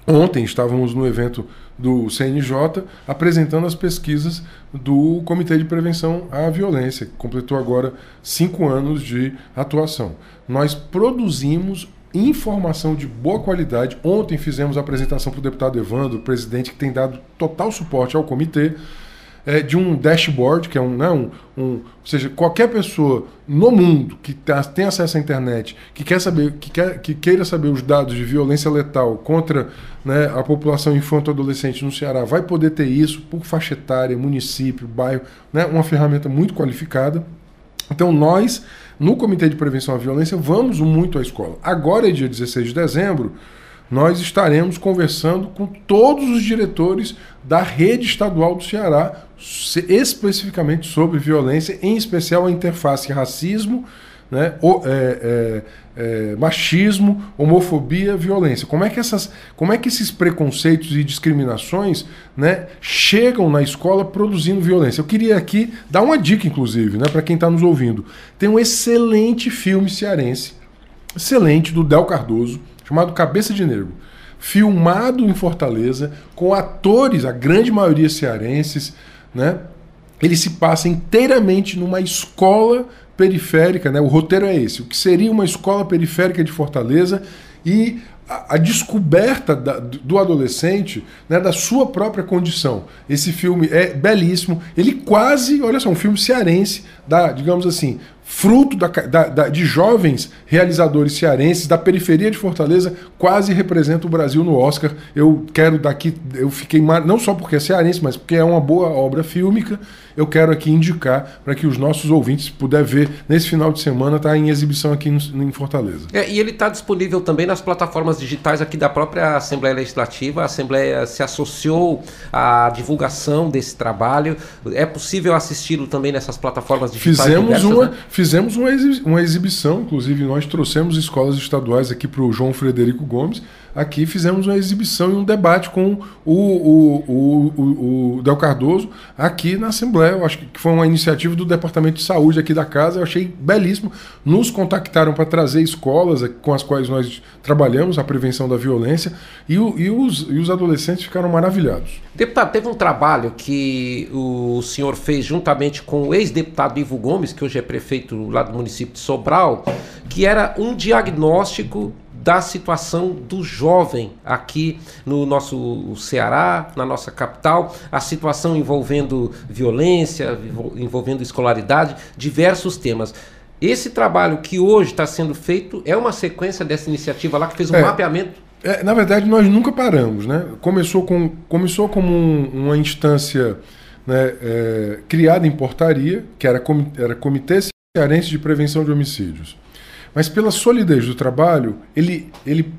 ontem estávamos no evento do CNJ apresentando as pesquisas do Comitê de Prevenção à Violência, que completou agora cinco anos de atuação. Nós produzimos informação de boa qualidade. Ontem fizemos a apresentação para o deputado Evandro, presidente, que tem dado total suporte ao comitê é, de um dashboard, que é um, né, um, um, Ou seja, qualquer pessoa no mundo que tá, tem acesso à internet, que quer saber, que, quer, que queira saber os dados de violência letal contra né, a população infanto-adolescente no Ceará, vai poder ter isso por faixa etária, município, bairro, né, uma ferramenta muito qualificada. Então nós, no Comitê de Prevenção à Violência, vamos muito à escola. Agora é dia 16 de dezembro nós estaremos conversando com todos os diretores da rede estadual do Ceará, especificamente sobre violência, em especial a interface racismo, né, o, é, é, é, machismo, homofobia, violência. Como é que essas, como é que esses preconceitos e discriminações, né, chegam na escola produzindo violência? Eu queria aqui dar uma dica, inclusive, né, para quem está nos ouvindo. Tem um excelente filme cearense, excelente do Del Cardoso chamado Cabeça de Negro, filmado em Fortaleza, com atores, a grande maioria cearenses, né? Ele se passa inteiramente numa escola periférica, né? O roteiro é esse, o que seria uma escola periférica de Fortaleza e a, a descoberta da, do adolescente, né, da sua própria condição. Esse filme é belíssimo. Ele quase, olha só, um filme cearense, da, digamos assim, fruto da, da, da, de jovens realizadores cearenses da periferia de Fortaleza, quase representa o Brasil no Oscar. Eu quero daqui, eu fiquei não só porque é cearense, mas porque é uma boa obra fílmica. Eu quero aqui indicar para que os nossos ouvintes puder ver nesse final de semana, está em exibição aqui no, em Fortaleza. É, e ele está disponível também nas plataformas digitais aqui da própria Assembleia Legislativa. A Assembleia se associou à divulgação desse trabalho. É possível assisti-lo também nessas plataformas digitais? Fizemos diversas, uma. Né? Fizemos uma, exibição, inclusive nós trouxemos escolas estaduais aqui para o João Frederico Gomes aqui fizemos uma exibição e um debate com o, o, o, o, Del Cardoso aqui na Assembleia. Eu acho que foi uma iniciativa do Departamento de Saúde aqui da casa, eu achei belíssimo. Nos contactaram para trazer escolas com as quais nós trabalhamos a prevenção da violência e, e, os, e os adolescentes ficaram maravilhados. Deputado, teve um trabalho que o senhor fez juntamente com o ex-deputado Ivo Gomes, que hoje é prefeito lá do município de Sobral, que era um diagnóstico da situação do jovem aqui no nosso Ceará, na nossa capital, a situação envolvendo violência, envolvendo escolaridade, diversos temas. Esse trabalho que hoje está sendo feito é uma sequência dessa iniciativa lá que fez um é, mapeamento. É, na verdade, nós nunca paramos, né? Começou, com, começou como um, uma instância né, é, criada em portaria, que era, era Comitê Cearense de Prevenção de Homicídios. Mas pela solidez do trabalho, ele, ele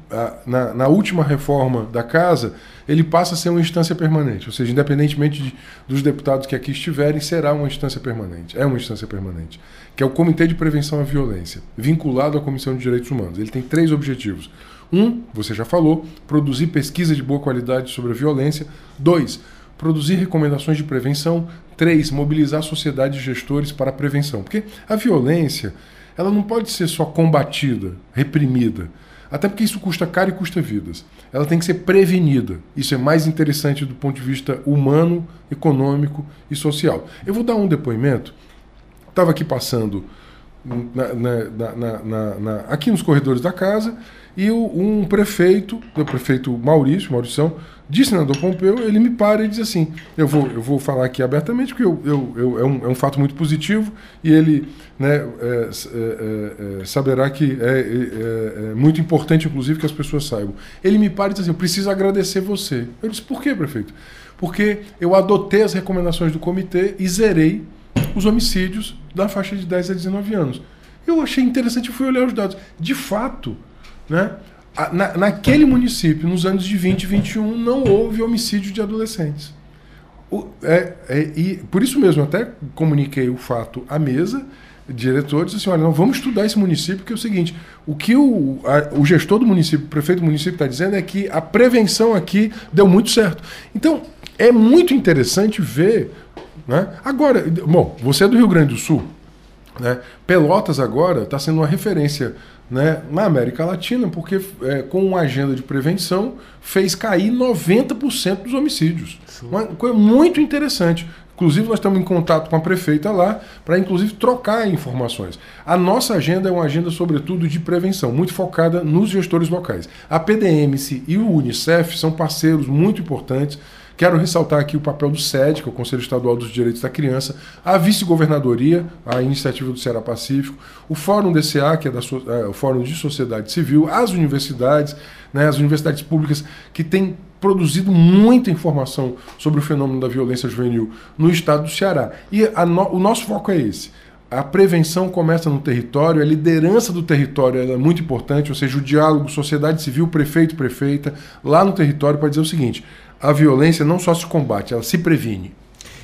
na, na, última reforma da casa, ele passa a ser uma instância permanente. Ou seja, independentemente de, dos deputados que aqui estiverem, será uma instância permanente. É uma instância permanente. Que é o Comitê de Prevenção à Violência, vinculado à Comissão de Direitos Humanos. Ele tem três objetivos. Um, você já falou, produzir pesquisa de boa qualidade sobre a violência. Dois, produzir recomendações de prevenção. Três, mobilizar a sociedade e gestores para a prevenção. Porque a violência ela não pode ser só combatida, reprimida. Até porque isso custa caro e custa vidas. Ela tem que ser prevenida. Isso é mais interessante do ponto de vista humano, econômico e social. Eu vou dar um depoimento. Estava aqui passando na, na, na, aqui nos corredores da casa e um prefeito, o prefeito Maurício, Maurição, disse senador Pompeu, ele me para e diz assim: eu vou, eu vou falar aqui abertamente, porque eu, eu, eu é, um, é, um, fato muito positivo e ele né, é, é, é, saberá que é, é, é, muito importante, inclusive, que as pessoas saibam. Ele me para e diz assim: eu preciso agradecer você. Eu disse: por quê, prefeito? Porque eu adotei as recomendações do comitê e zerei os homicídios da faixa de 10 a 19 anos. Eu achei interessante fui olhar os dados. De fato, né? Na, naquele município, nos anos de 20 e 21, não houve homicídio de adolescentes. O, é, é, e por isso mesmo, até comuniquei o fato à mesa, diretores, assim, olha, não, vamos estudar esse município, porque é o seguinte, o que o, a, o gestor do município, o prefeito do município está dizendo é que a prevenção aqui deu muito certo. Então, é muito interessante ver. Né? Agora, bom, você é do Rio Grande do Sul. Né? Pelotas agora está sendo uma referência né, na América Latina, porque é, com uma agenda de prevenção fez cair 90% dos homicídios. Sim. Uma coisa muito interessante. Inclusive, nós estamos em contato com a prefeita lá para, inclusive, trocar informações. A nossa agenda é uma agenda, sobretudo, de prevenção, muito focada nos gestores locais. A PDMC e o Unicef são parceiros muito importantes Quero ressaltar aqui o papel do SED, que é o Conselho Estadual dos Direitos da Criança, a vice-governadoria, a iniciativa do Ceará Pacífico, o Fórum DCA, que é, da, é, o Fórum de Sociedade Civil, as universidades, né, as universidades públicas que têm produzido muita informação sobre o fenômeno da violência juvenil no estado do Ceará. E no, o nosso foco é esse. A prevenção começa no território, a liderança do território é muito importante, ou seja, o diálogo sociedade civil, prefeito, prefeita, lá no território para dizer o seguinte: a violência não só se combate, ela se previne.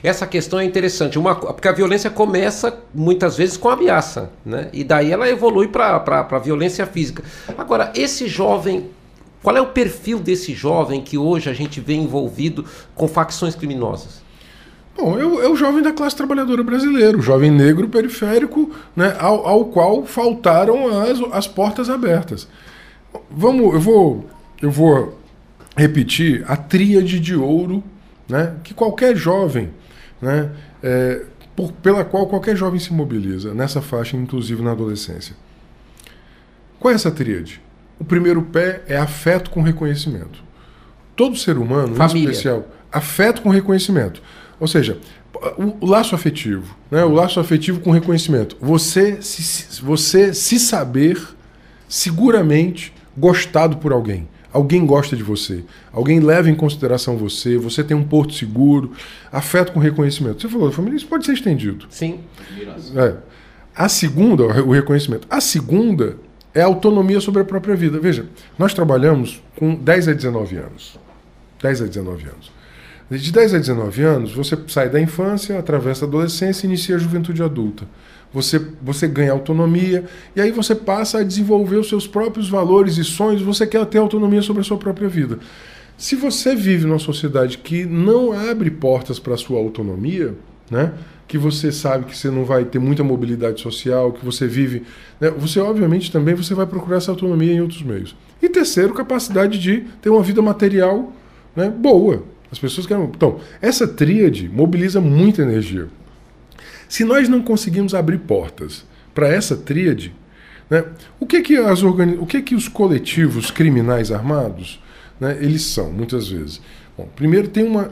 Essa questão é interessante, uma, porque a violência começa muitas vezes com ameaça, né? E daí ela evolui para a violência física. Agora, esse jovem, qual é o perfil desse jovem que hoje a gente vê envolvido com facções criminosas? Bom, é o, é o jovem da classe trabalhadora brasileira, o jovem negro periférico, né, ao, ao qual faltaram as, as portas abertas. Vamos, eu vou, eu vou repetir a tríade de ouro né, que qualquer jovem, né, é, por, pela qual qualquer jovem se mobiliza, nessa faixa, inclusive na adolescência. Qual é essa tríade? O primeiro pé é afeto com reconhecimento. Todo ser humano, Família. em especial, afeto com reconhecimento. Ou seja, o, o laço afetivo, né? o laço afetivo com reconhecimento. Você se, você se saber seguramente gostado por alguém Alguém gosta de você, alguém leva em consideração você, você tem um porto seguro, afeto com reconhecimento. Você falou, família, isso pode ser estendido. Sim. É. A segunda, o reconhecimento. A segunda é a autonomia sobre a própria vida. Veja, nós trabalhamos com 10 a 19 anos. 10 a 19 anos. De 10 a 19 anos, você sai da infância, atravessa a adolescência e inicia a juventude adulta você, você ganha autonomia e aí você passa a desenvolver os seus próprios valores e sonhos, você quer ter autonomia sobre a sua própria vida. Se você vive numa sociedade que não abre portas para a sua autonomia, né? que você sabe que você não vai ter muita mobilidade social, que você vive, né? você obviamente também você vai procurar essa autonomia em outros meios. E terceiro, capacidade de ter uma vida material né, boa. As pessoas querem. Então, essa tríade mobiliza muita energia. Se nós não conseguimos abrir portas para essa tríade, né, o, que que, as organi o que que os coletivos criminais armados né, eles são, muitas vezes? Bom, primeiro, tem uma,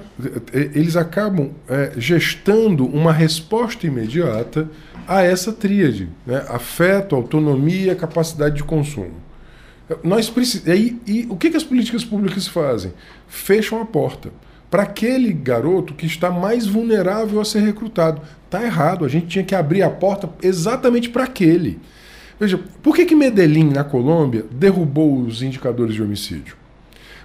eles acabam é, gestando uma resposta imediata a essa tríade: né, afeto, autonomia, capacidade de consumo. Nós precisamos. E, e o que, que as políticas públicas fazem? Fecham a porta para aquele garoto que está mais vulnerável a ser recrutado. Está errado, a gente tinha que abrir a porta exatamente para aquele. Veja, por que, que Medellín, na Colômbia, derrubou os indicadores de homicídio?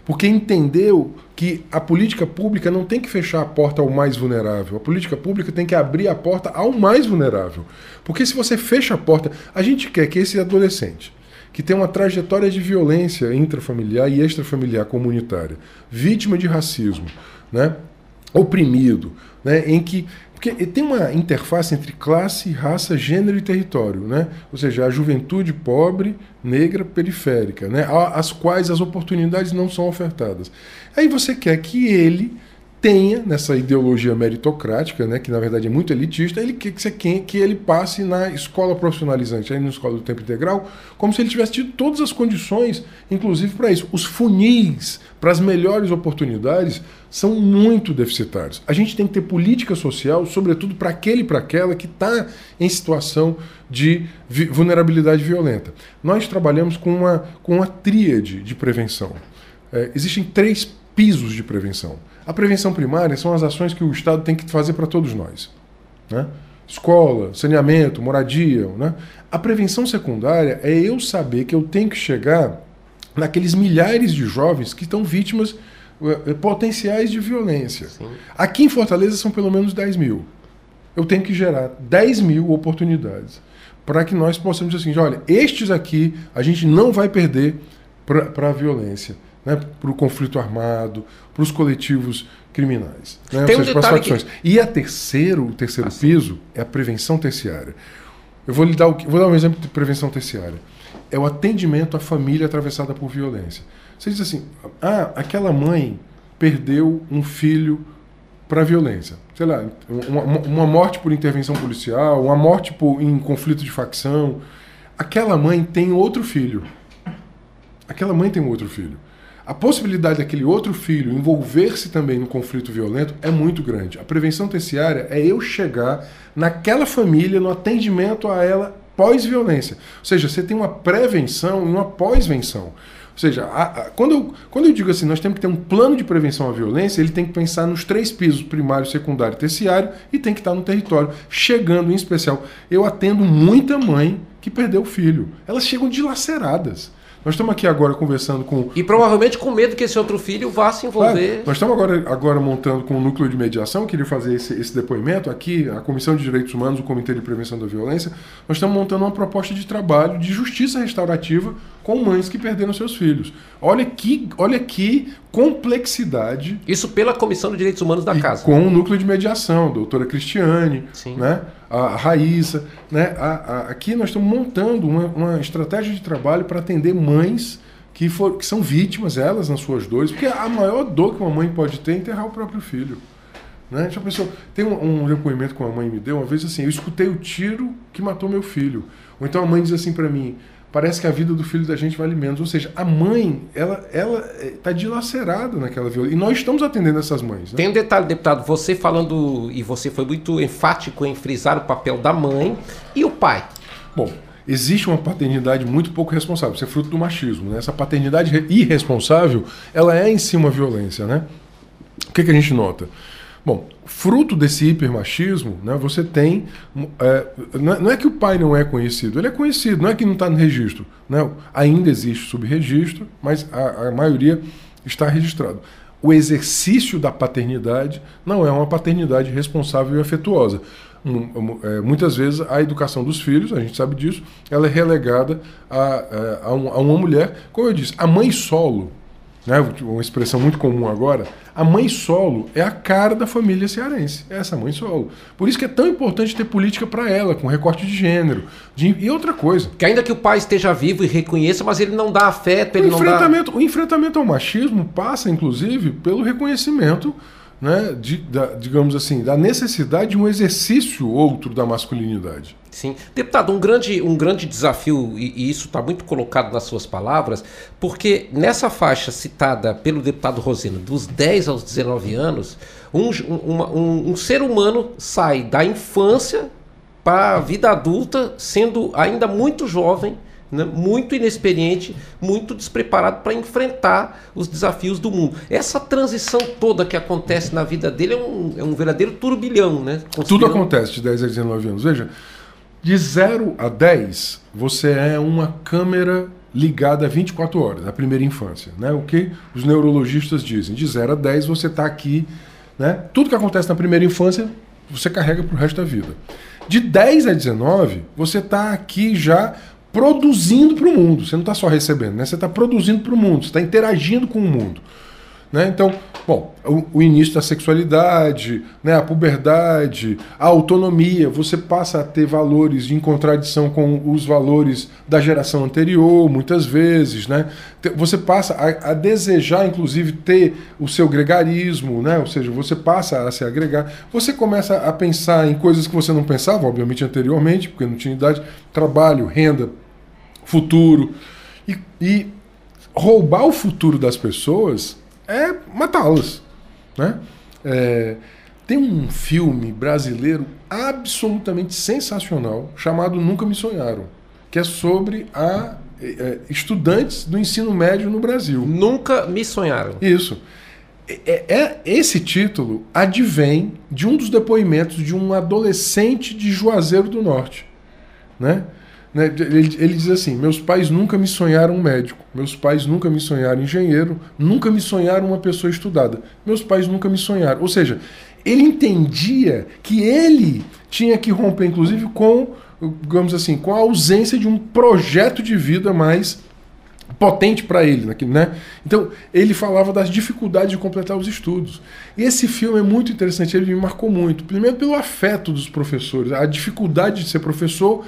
Porque entendeu que a política pública não tem que fechar a porta ao mais vulnerável. A política pública tem que abrir a porta ao mais vulnerável. Porque se você fecha a porta, a gente quer que esse adolescente que tem uma trajetória de violência intrafamiliar e extrafamiliar comunitária, vítima de racismo, né? oprimido, né? em que porque tem uma interface entre classe, raça, gênero e território, né? Ou seja, a juventude pobre, negra, periférica, né? As quais as oportunidades não são ofertadas. Aí você quer que ele tenha nessa ideologia meritocrática, né, que na verdade é muito elitista, ele quer que, que ele passe na escola profissionalizante, aí na escola do tempo integral, como se ele tivesse tido todas as condições, inclusive para isso. Os funis para as melhores oportunidades são muito deficitários. A gente tem que ter política social, sobretudo para aquele e para aquela que está em situação de vulnerabilidade violenta. Nós trabalhamos com uma, com uma tríade de prevenção. É, existem três pisos de prevenção. A prevenção primária são as ações que o Estado tem que fazer para todos nós. Né? Escola, saneamento, moradia. Né? A prevenção secundária é eu saber que eu tenho que chegar naqueles milhares de jovens que estão vítimas eh, potenciais de violência. Sim. Aqui em Fortaleza são pelo menos 10 mil. Eu tenho que gerar 10 mil oportunidades para que nós possamos dizer assim: olha, estes aqui a gente não vai perder para a violência né, para o conflito armado, para os coletivos criminais, né, Tem ou seja, um para as facções. Que... E a terceiro, o terceiro ah, piso é a prevenção terciária. Eu vou lhe dar, o, vou dar um exemplo de prevenção terciária. É o atendimento à família atravessada por violência. Você diz assim: ah, aquela mãe perdeu um filho para a violência. Sei lá, uma, uma, morte por intervenção policial, uma morte por, em conflito de facção. Aquela mãe tem outro filho. Aquela mãe tem outro filho a possibilidade daquele outro filho envolver-se também no conflito violento é muito grande. A prevenção terciária é eu chegar naquela família, no atendimento a ela pós-violência. Ou seja, você tem uma prevenção e uma pós-venção. Ou seja, a, a, quando, eu, quando eu digo assim, nós temos que ter um plano de prevenção à violência, ele tem que pensar nos três pisos, primário, secundário e terciário, e tem que estar no território. Chegando em especial. Eu atendo muita mãe que perdeu o filho. Elas chegam dilaceradas. Nós estamos aqui agora conversando com. E provavelmente com medo que esse outro filho vá se envolver. nós estamos agora, agora montando com o núcleo de mediação, queria fazer esse, esse depoimento aqui, a Comissão de Direitos Humanos, o Comitê de Prevenção da Violência. Nós estamos montando uma proposta de trabalho de justiça restaurativa com mães que perderam seus filhos. Olha que, olha que complexidade. Isso pela Comissão de Direitos Humanos da Casa. Com o núcleo de mediação, a doutora Cristiane, Sim. né? a Raíssa. Né? A, a, aqui nós estamos montando uma, uma estratégia de trabalho para atender mães que, for, que são vítimas, elas, nas suas dores, porque a maior dor que uma mãe pode ter é enterrar o próprio filho. Né? Já pensou? Tem um, um depoimento que uma mãe me deu uma vez assim: eu escutei o tiro que matou meu filho. Ou então a mãe diz assim para mim: parece que a vida do filho da gente vale menos. Ou seja, a mãe, ela ela está eh, dilacerada naquela violência. E nós estamos atendendo essas mães. Né? Tem um detalhe, deputado, você falando, e você foi muito enfático em frisar o papel da mãe e o pai. Bom, existe uma paternidade muito pouco responsável. Isso é fruto do machismo. Né? Essa paternidade irresponsável, ela é em si uma violência. Né? O que, que a gente nota? Bom, fruto desse hipermachismo, né, você tem. É, não é que o pai não é conhecido, ele é conhecido, não é que não está no registro. Né, ainda existe subregistro, mas a, a maioria está registrado. O exercício da paternidade não é uma paternidade responsável e afetuosa. É, muitas vezes a educação dos filhos, a gente sabe disso, ela é relegada a, a, a uma mulher. Como eu disse, a mãe solo, né, uma expressão muito comum agora, a mãe solo é a cara da família cearense, é essa mãe solo. Por isso que é tão importante ter política para ela, com recorte de gênero. De, e outra coisa. Que ainda que o pai esteja vivo e reconheça, mas ele não dá afeto, ele o enfrentamento, não dá... O enfrentamento ao machismo passa, inclusive, pelo reconhecimento né, de, da, digamos assim, da necessidade de um exercício outro da masculinidade. Sim. Deputado, um grande, um grande desafio, e, e isso está muito colocado nas suas palavras, porque nessa faixa citada pelo deputado Rosino, dos 10 aos 19 anos, um, um, um ser humano sai da infância para a vida adulta sendo ainda muito jovem né, muito inexperiente, muito despreparado para enfrentar os desafios do mundo. Essa transição toda que acontece na vida dele é um, é um verdadeiro turbilhão. Né? Tudo acontece de 10 a 19 anos. Veja, de 0 a 10, você é uma câmera ligada 24 horas, na primeira infância. Né? O que os neurologistas dizem? De 0 a 10, você está aqui. Né? Tudo que acontece na primeira infância, você carrega para o resto da vida. De 10 a 19, você está aqui já produzindo para o mundo. Você não está só recebendo, né? Você está produzindo para o mundo, você está interagindo com o mundo. Né? Então, bom, o, o, início da sexualidade, né, a puberdade, a autonomia, você passa a ter valores em contradição com os valores da geração anterior, muitas vezes. Né? Você passa a, a desejar, inclusive, ter o seu gregarismo, né? ou seja, você passa a se agregar. Você começa a pensar em coisas que você não pensava, obviamente, anteriormente, porque não tinha idade, trabalho, renda, futuro. e, e roubar o futuro das pessoas é matá-las. Né? É, tem um filme brasileiro absolutamente sensacional chamado Nunca Me Sonharam, que é sobre a é, é estudantes do ensino médio no Brasil. Nunca me sonharam. Isso. É, é, é, esse título advém de um dos depoimentos de um adolescente de Juazeiro do Norte, né? Né? Ele, ele, diz assim: Meus pais nunca me sonharam médico, meus pais nunca me sonharam engenheiro, nunca me sonharam uma pessoa estudada, meus pais nunca me sonharam. Ou seja, ele entendia que ele tinha que romper, inclusive, com, digamos assim, com a ausência de um projeto de vida mais potente para ele, né? Então ele falava das dificuldades de completar os estudos. E esse filme é muito interessante, ele me marcou muito. Primeiro pelo afeto dos professores, a dificuldade de ser professor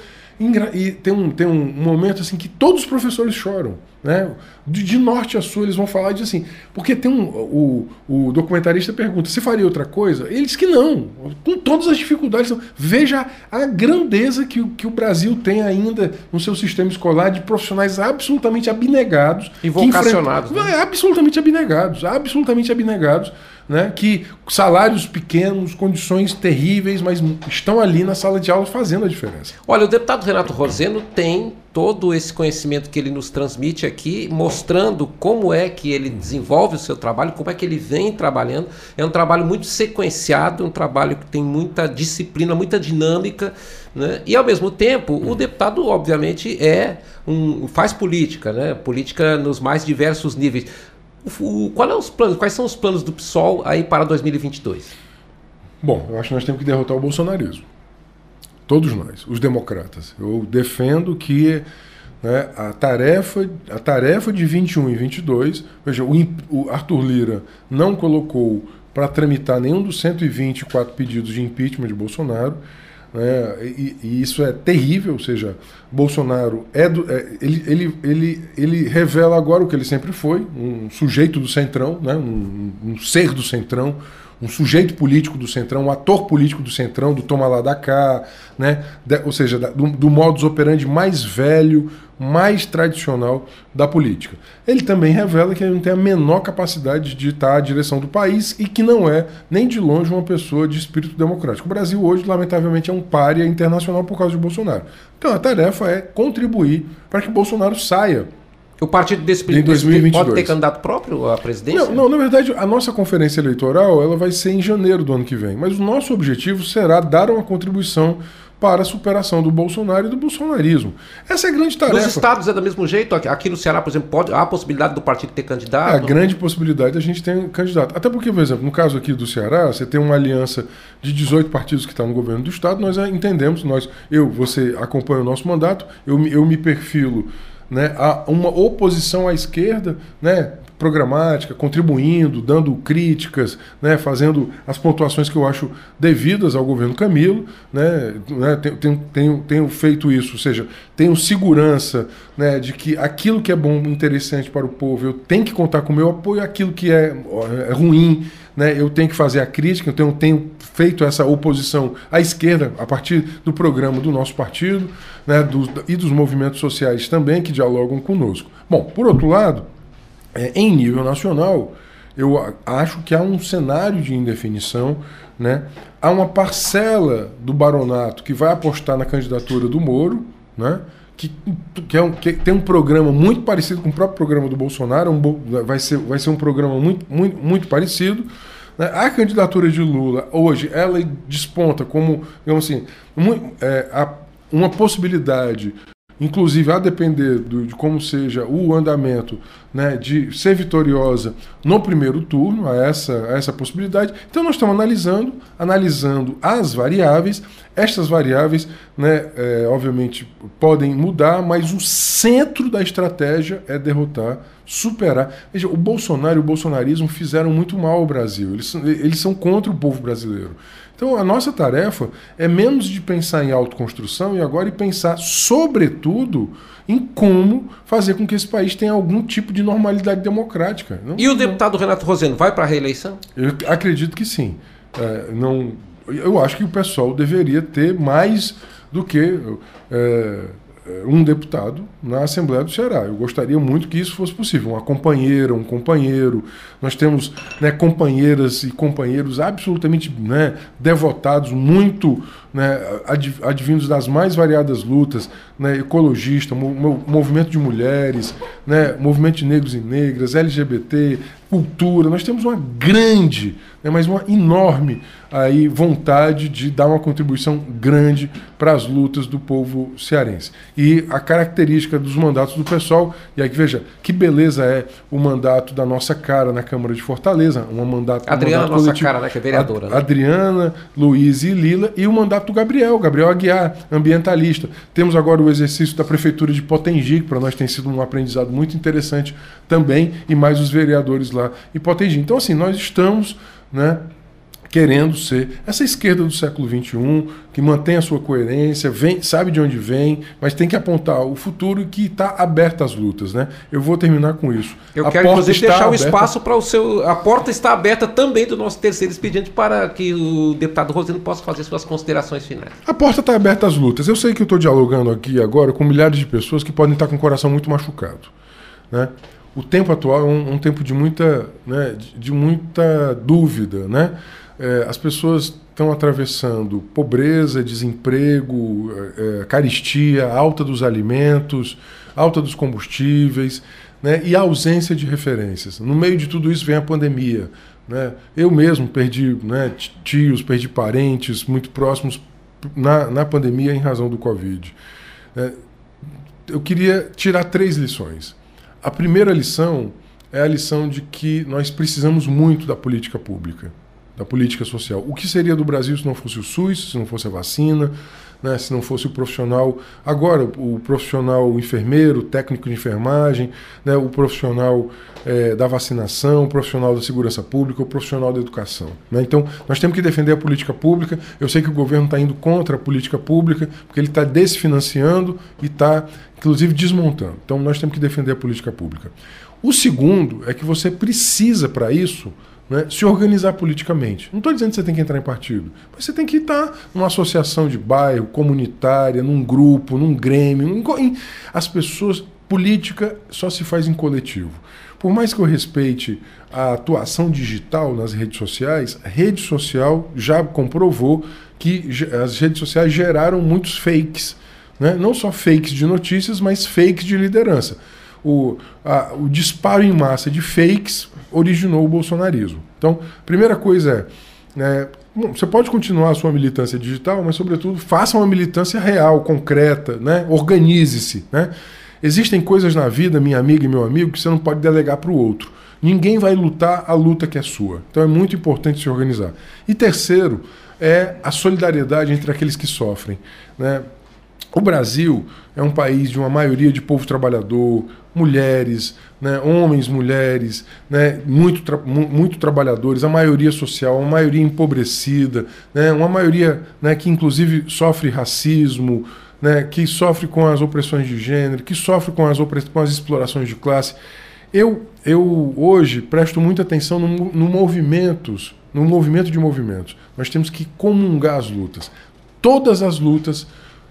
e tem um, tem um momento assim que todos os professores choram. Né? De, de norte a sul eles vão falar de assim. Porque tem um. O, o documentarista pergunta: você faria outra coisa? Ele diz que não, com todas as dificuldades. Então, veja a grandeza que, que o Brasil tem ainda no seu sistema escolar de profissionais absolutamente abnegados. E vocacionados. Né? Absolutamente abnegados, absolutamente abnegados né, que salários pequenos, condições terríveis, mas estão ali na sala de aula fazendo a diferença. Olha, o deputado Renato Roseno tem todo esse conhecimento que ele nos transmite aqui, mostrando como é que ele desenvolve o seu trabalho, como é que ele vem trabalhando. É um trabalho muito sequenciado, um trabalho que tem muita disciplina, muita dinâmica, né? E ao mesmo tempo, o deputado, obviamente, é um faz política, né? Política nos mais diversos níveis. Qual é os planos? Quais são os planos do PSOL aí para 2022? Bom, eu acho que nós temos que derrotar o bolsonarismo. Todos nós, os democratas. Eu defendo que né, a, tarefa, a tarefa de 21 e 22, veja, o, o Arthur Lira não colocou para tramitar nenhum dos 124 pedidos de impeachment de Bolsonaro. Né, e, e, isso é terrível, ou seja, Bolsonaro é, do, é ele, ele, ele, ele revela agora o que ele sempre foi, um sujeito do centrão, né, um, um ser do centrão, um sujeito político do Centrão, um ator político do Centrão, do toma lá da cá, né? Ou seja, do, do modus operandi mais velho, mais tradicional da política. Ele também revela que ele não tem a menor capacidade de estar à direção do país e que não é nem de longe uma pessoa de espírito democrático. O Brasil hoje, lamentavelmente, é um párea internacional por causa de Bolsonaro. Então a tarefa é contribuir para que Bolsonaro saia o partido desse, pode ter candidato próprio à presidência? Não, não, na verdade, a nossa conferência eleitoral ela vai ser em janeiro do ano que vem. Mas o nosso objetivo será dar uma contribuição para a superação do Bolsonaro e do bolsonarismo. Essa é a grande tarefa. Nos estados é do mesmo jeito? Aqui no Ceará, por exemplo, pode, há a possibilidade do partido ter candidato? É a grande possibilidade a gente ter candidato. Até porque, por exemplo, no caso aqui do Ceará, você tem uma aliança de 18 partidos que está no governo do estado, nós entendemos, nós, eu, você acompanha o nosso mandato, eu, eu me perfilo né, a uma oposição à esquerda, né, programática, contribuindo, dando críticas, né, fazendo as pontuações que eu acho devidas ao governo Camilo. Né, né, tenho, tenho, tenho feito isso, ou seja, tenho segurança né, de que aquilo que é bom interessante para o povo, eu tenho que contar com o meu apoio, aquilo que é, é ruim, né, eu tenho que fazer a crítica, eu tenho, tenho feito essa oposição à esquerda a partir do programa do nosso partido né, do, e dos movimentos sociais também que dialogam conosco. Bom, por outro lado, é, em nível nacional, eu acho que há um cenário de indefinição, né? há uma parcela do baronato que vai apostar na candidatura do Moro, né? que, que, é um, que tem um programa muito parecido com o próprio programa do Bolsonaro, um, vai, ser, vai ser um programa muito, muito, muito parecido. Né? A candidatura de Lula, hoje, ela desponta como, digamos assim, é, uma possibilidade inclusive a depender do, de como seja o andamento né, de ser vitoriosa no primeiro turno, a essa, a essa possibilidade. Então nós estamos analisando, analisando as variáveis Estas variáveis, né, é, obviamente, podem mudar, mas o centro da estratégia é derrotar, superar. Veja, o Bolsonaro e o bolsonarismo fizeram muito mal ao Brasil. Eles, eles são contra o povo brasileiro. Então, a nossa tarefa é menos de pensar em autoconstrução e agora e pensar, sobretudo, em como fazer com que esse país tenha algum tipo de normalidade democrática. Não, e o deputado Renato Roseno vai para a reeleição? Eu acredito que sim. É, não eu acho que o pessoal deveria ter mais do que é, um deputado na Assembleia do Ceará. Eu gostaria muito que isso fosse possível. Uma companheira, um companheiro. Nós temos né, companheiras e companheiros absolutamente né, devotados, muito né, advindos das mais variadas lutas, né, ecologista, movimento de mulheres, né, movimento de negros e negras, LGBT, cultura. Nós temos uma grande, né, mas uma enorme aí vontade de dar uma contribuição grande para as lutas do povo cearense. E a característica dos mandatos do pessoal, e aí veja, que beleza é o mandato da nossa cara na Câmara de Fortaleza, um mandato Adriana, um mandato nossa cara, né, que é vereadora. Né? Adriana, Luiz e Lila e o mandato do Gabriel, Gabriel Aguiar, ambientalista. Temos agora o exercício da prefeitura de Potengi, que para nós tem sido um aprendizado muito interessante também, e mais os vereadores lá em Potengi. Então assim, nós estamos, né, querendo ser essa esquerda do século XXI, que mantém a sua coerência, vem, sabe de onde vem, mas tem que apontar o futuro e que está aberta às lutas. Né? Eu vou terminar com isso. Eu a quero, inclusive, deixar o espaço para o seu. A porta está aberta também do nosso terceiro expediente para que o deputado Rosendo possa fazer suas considerações finais. A porta está aberta às lutas. Eu sei que eu estou dialogando aqui agora com milhares de pessoas que podem estar com o coração muito machucado. Né? O tempo atual é um, um tempo de muita, né, de, de muita dúvida, né? É, as pessoas estão atravessando pobreza, desemprego, é, é, caristia, alta dos alimentos, alta dos combustíveis né, e ausência de referências. No meio de tudo isso vem a pandemia. Né? Eu mesmo perdi né, tios, perdi parentes muito próximos na, na pandemia em razão do Covid. É, eu queria tirar três lições. A primeira lição é a lição de que nós precisamos muito da política pública da política social. O que seria do Brasil se não fosse o SUS, se não fosse a vacina, né, se não fosse o profissional, agora o profissional enfermeiro, técnico de enfermagem, né, o profissional é, da vacinação, o profissional da segurança pública, o profissional da educação. Né? Então, nós temos que defender a política pública. Eu sei que o governo está indo contra a política pública, porque ele está desfinanciando e está, inclusive, desmontando. Então, nós temos que defender a política pública. O segundo é que você precisa, para isso, né, se organizar politicamente. Não estou dizendo que você tem que entrar em partido, mas você tem que estar numa associação de bairro, comunitária, num grupo, num grêmio. Num... As pessoas. Política só se faz em coletivo. Por mais que eu respeite a atuação digital nas redes sociais, a rede social já comprovou que as redes sociais geraram muitos fakes. Né? Não só fakes de notícias, mas fakes de liderança. O, a, o disparo em massa de fakes originou o bolsonarismo. Então, primeira coisa é, é bom, você pode continuar a sua militância digital, mas, sobretudo, faça uma militância real, concreta, né? organize-se. Né? Existem coisas na vida, minha amiga e meu amigo, que você não pode delegar para o outro. Ninguém vai lutar a luta que é sua. Então é muito importante se organizar. E terceiro, é a solidariedade entre aqueles que sofrem. Né? O Brasil é um país de uma maioria de povo trabalhador, mulheres, né, homens, mulheres, né, muito, tra muito trabalhadores, a maioria social, a maioria empobrecida, né, uma maioria né, que inclusive sofre racismo, né, que sofre com as opressões de gênero, que sofre com as, com as explorações de classe. Eu, eu hoje presto muita atenção no, no movimentos, no movimento de movimentos. Nós temos que comungar as lutas. Todas as lutas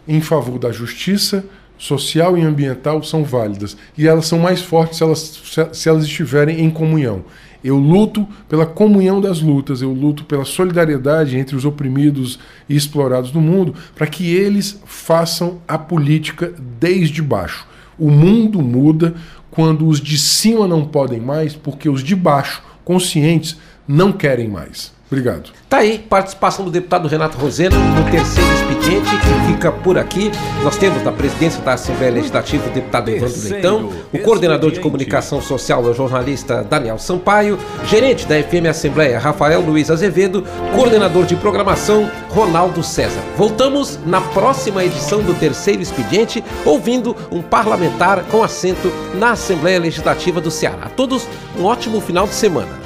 em favor da justiça, social e ambiental são válidas e elas são mais fortes se elas, se elas estiverem em comunhão. Eu luto pela comunhão das lutas, eu luto pela solidariedade entre os oprimidos e explorados do mundo, para que eles façam a política desde baixo. O mundo muda quando os de cima não podem mais, porque os de baixo, conscientes, não querem mais. Obrigado. Tá aí, participação do deputado Renato Roseno no terceiro expediente, que fica por aqui. Nós temos na presidência da Assembleia Legislativa o deputado Evandro Leitão, o coordenador de comunicação social é o jornalista Daniel Sampaio, gerente da FM Assembleia Rafael Luiz Azevedo, coordenador de programação Ronaldo César. Voltamos na próxima edição do terceiro expediente, ouvindo um parlamentar com assento na Assembleia Legislativa do Ceará. A todos um ótimo final de semana.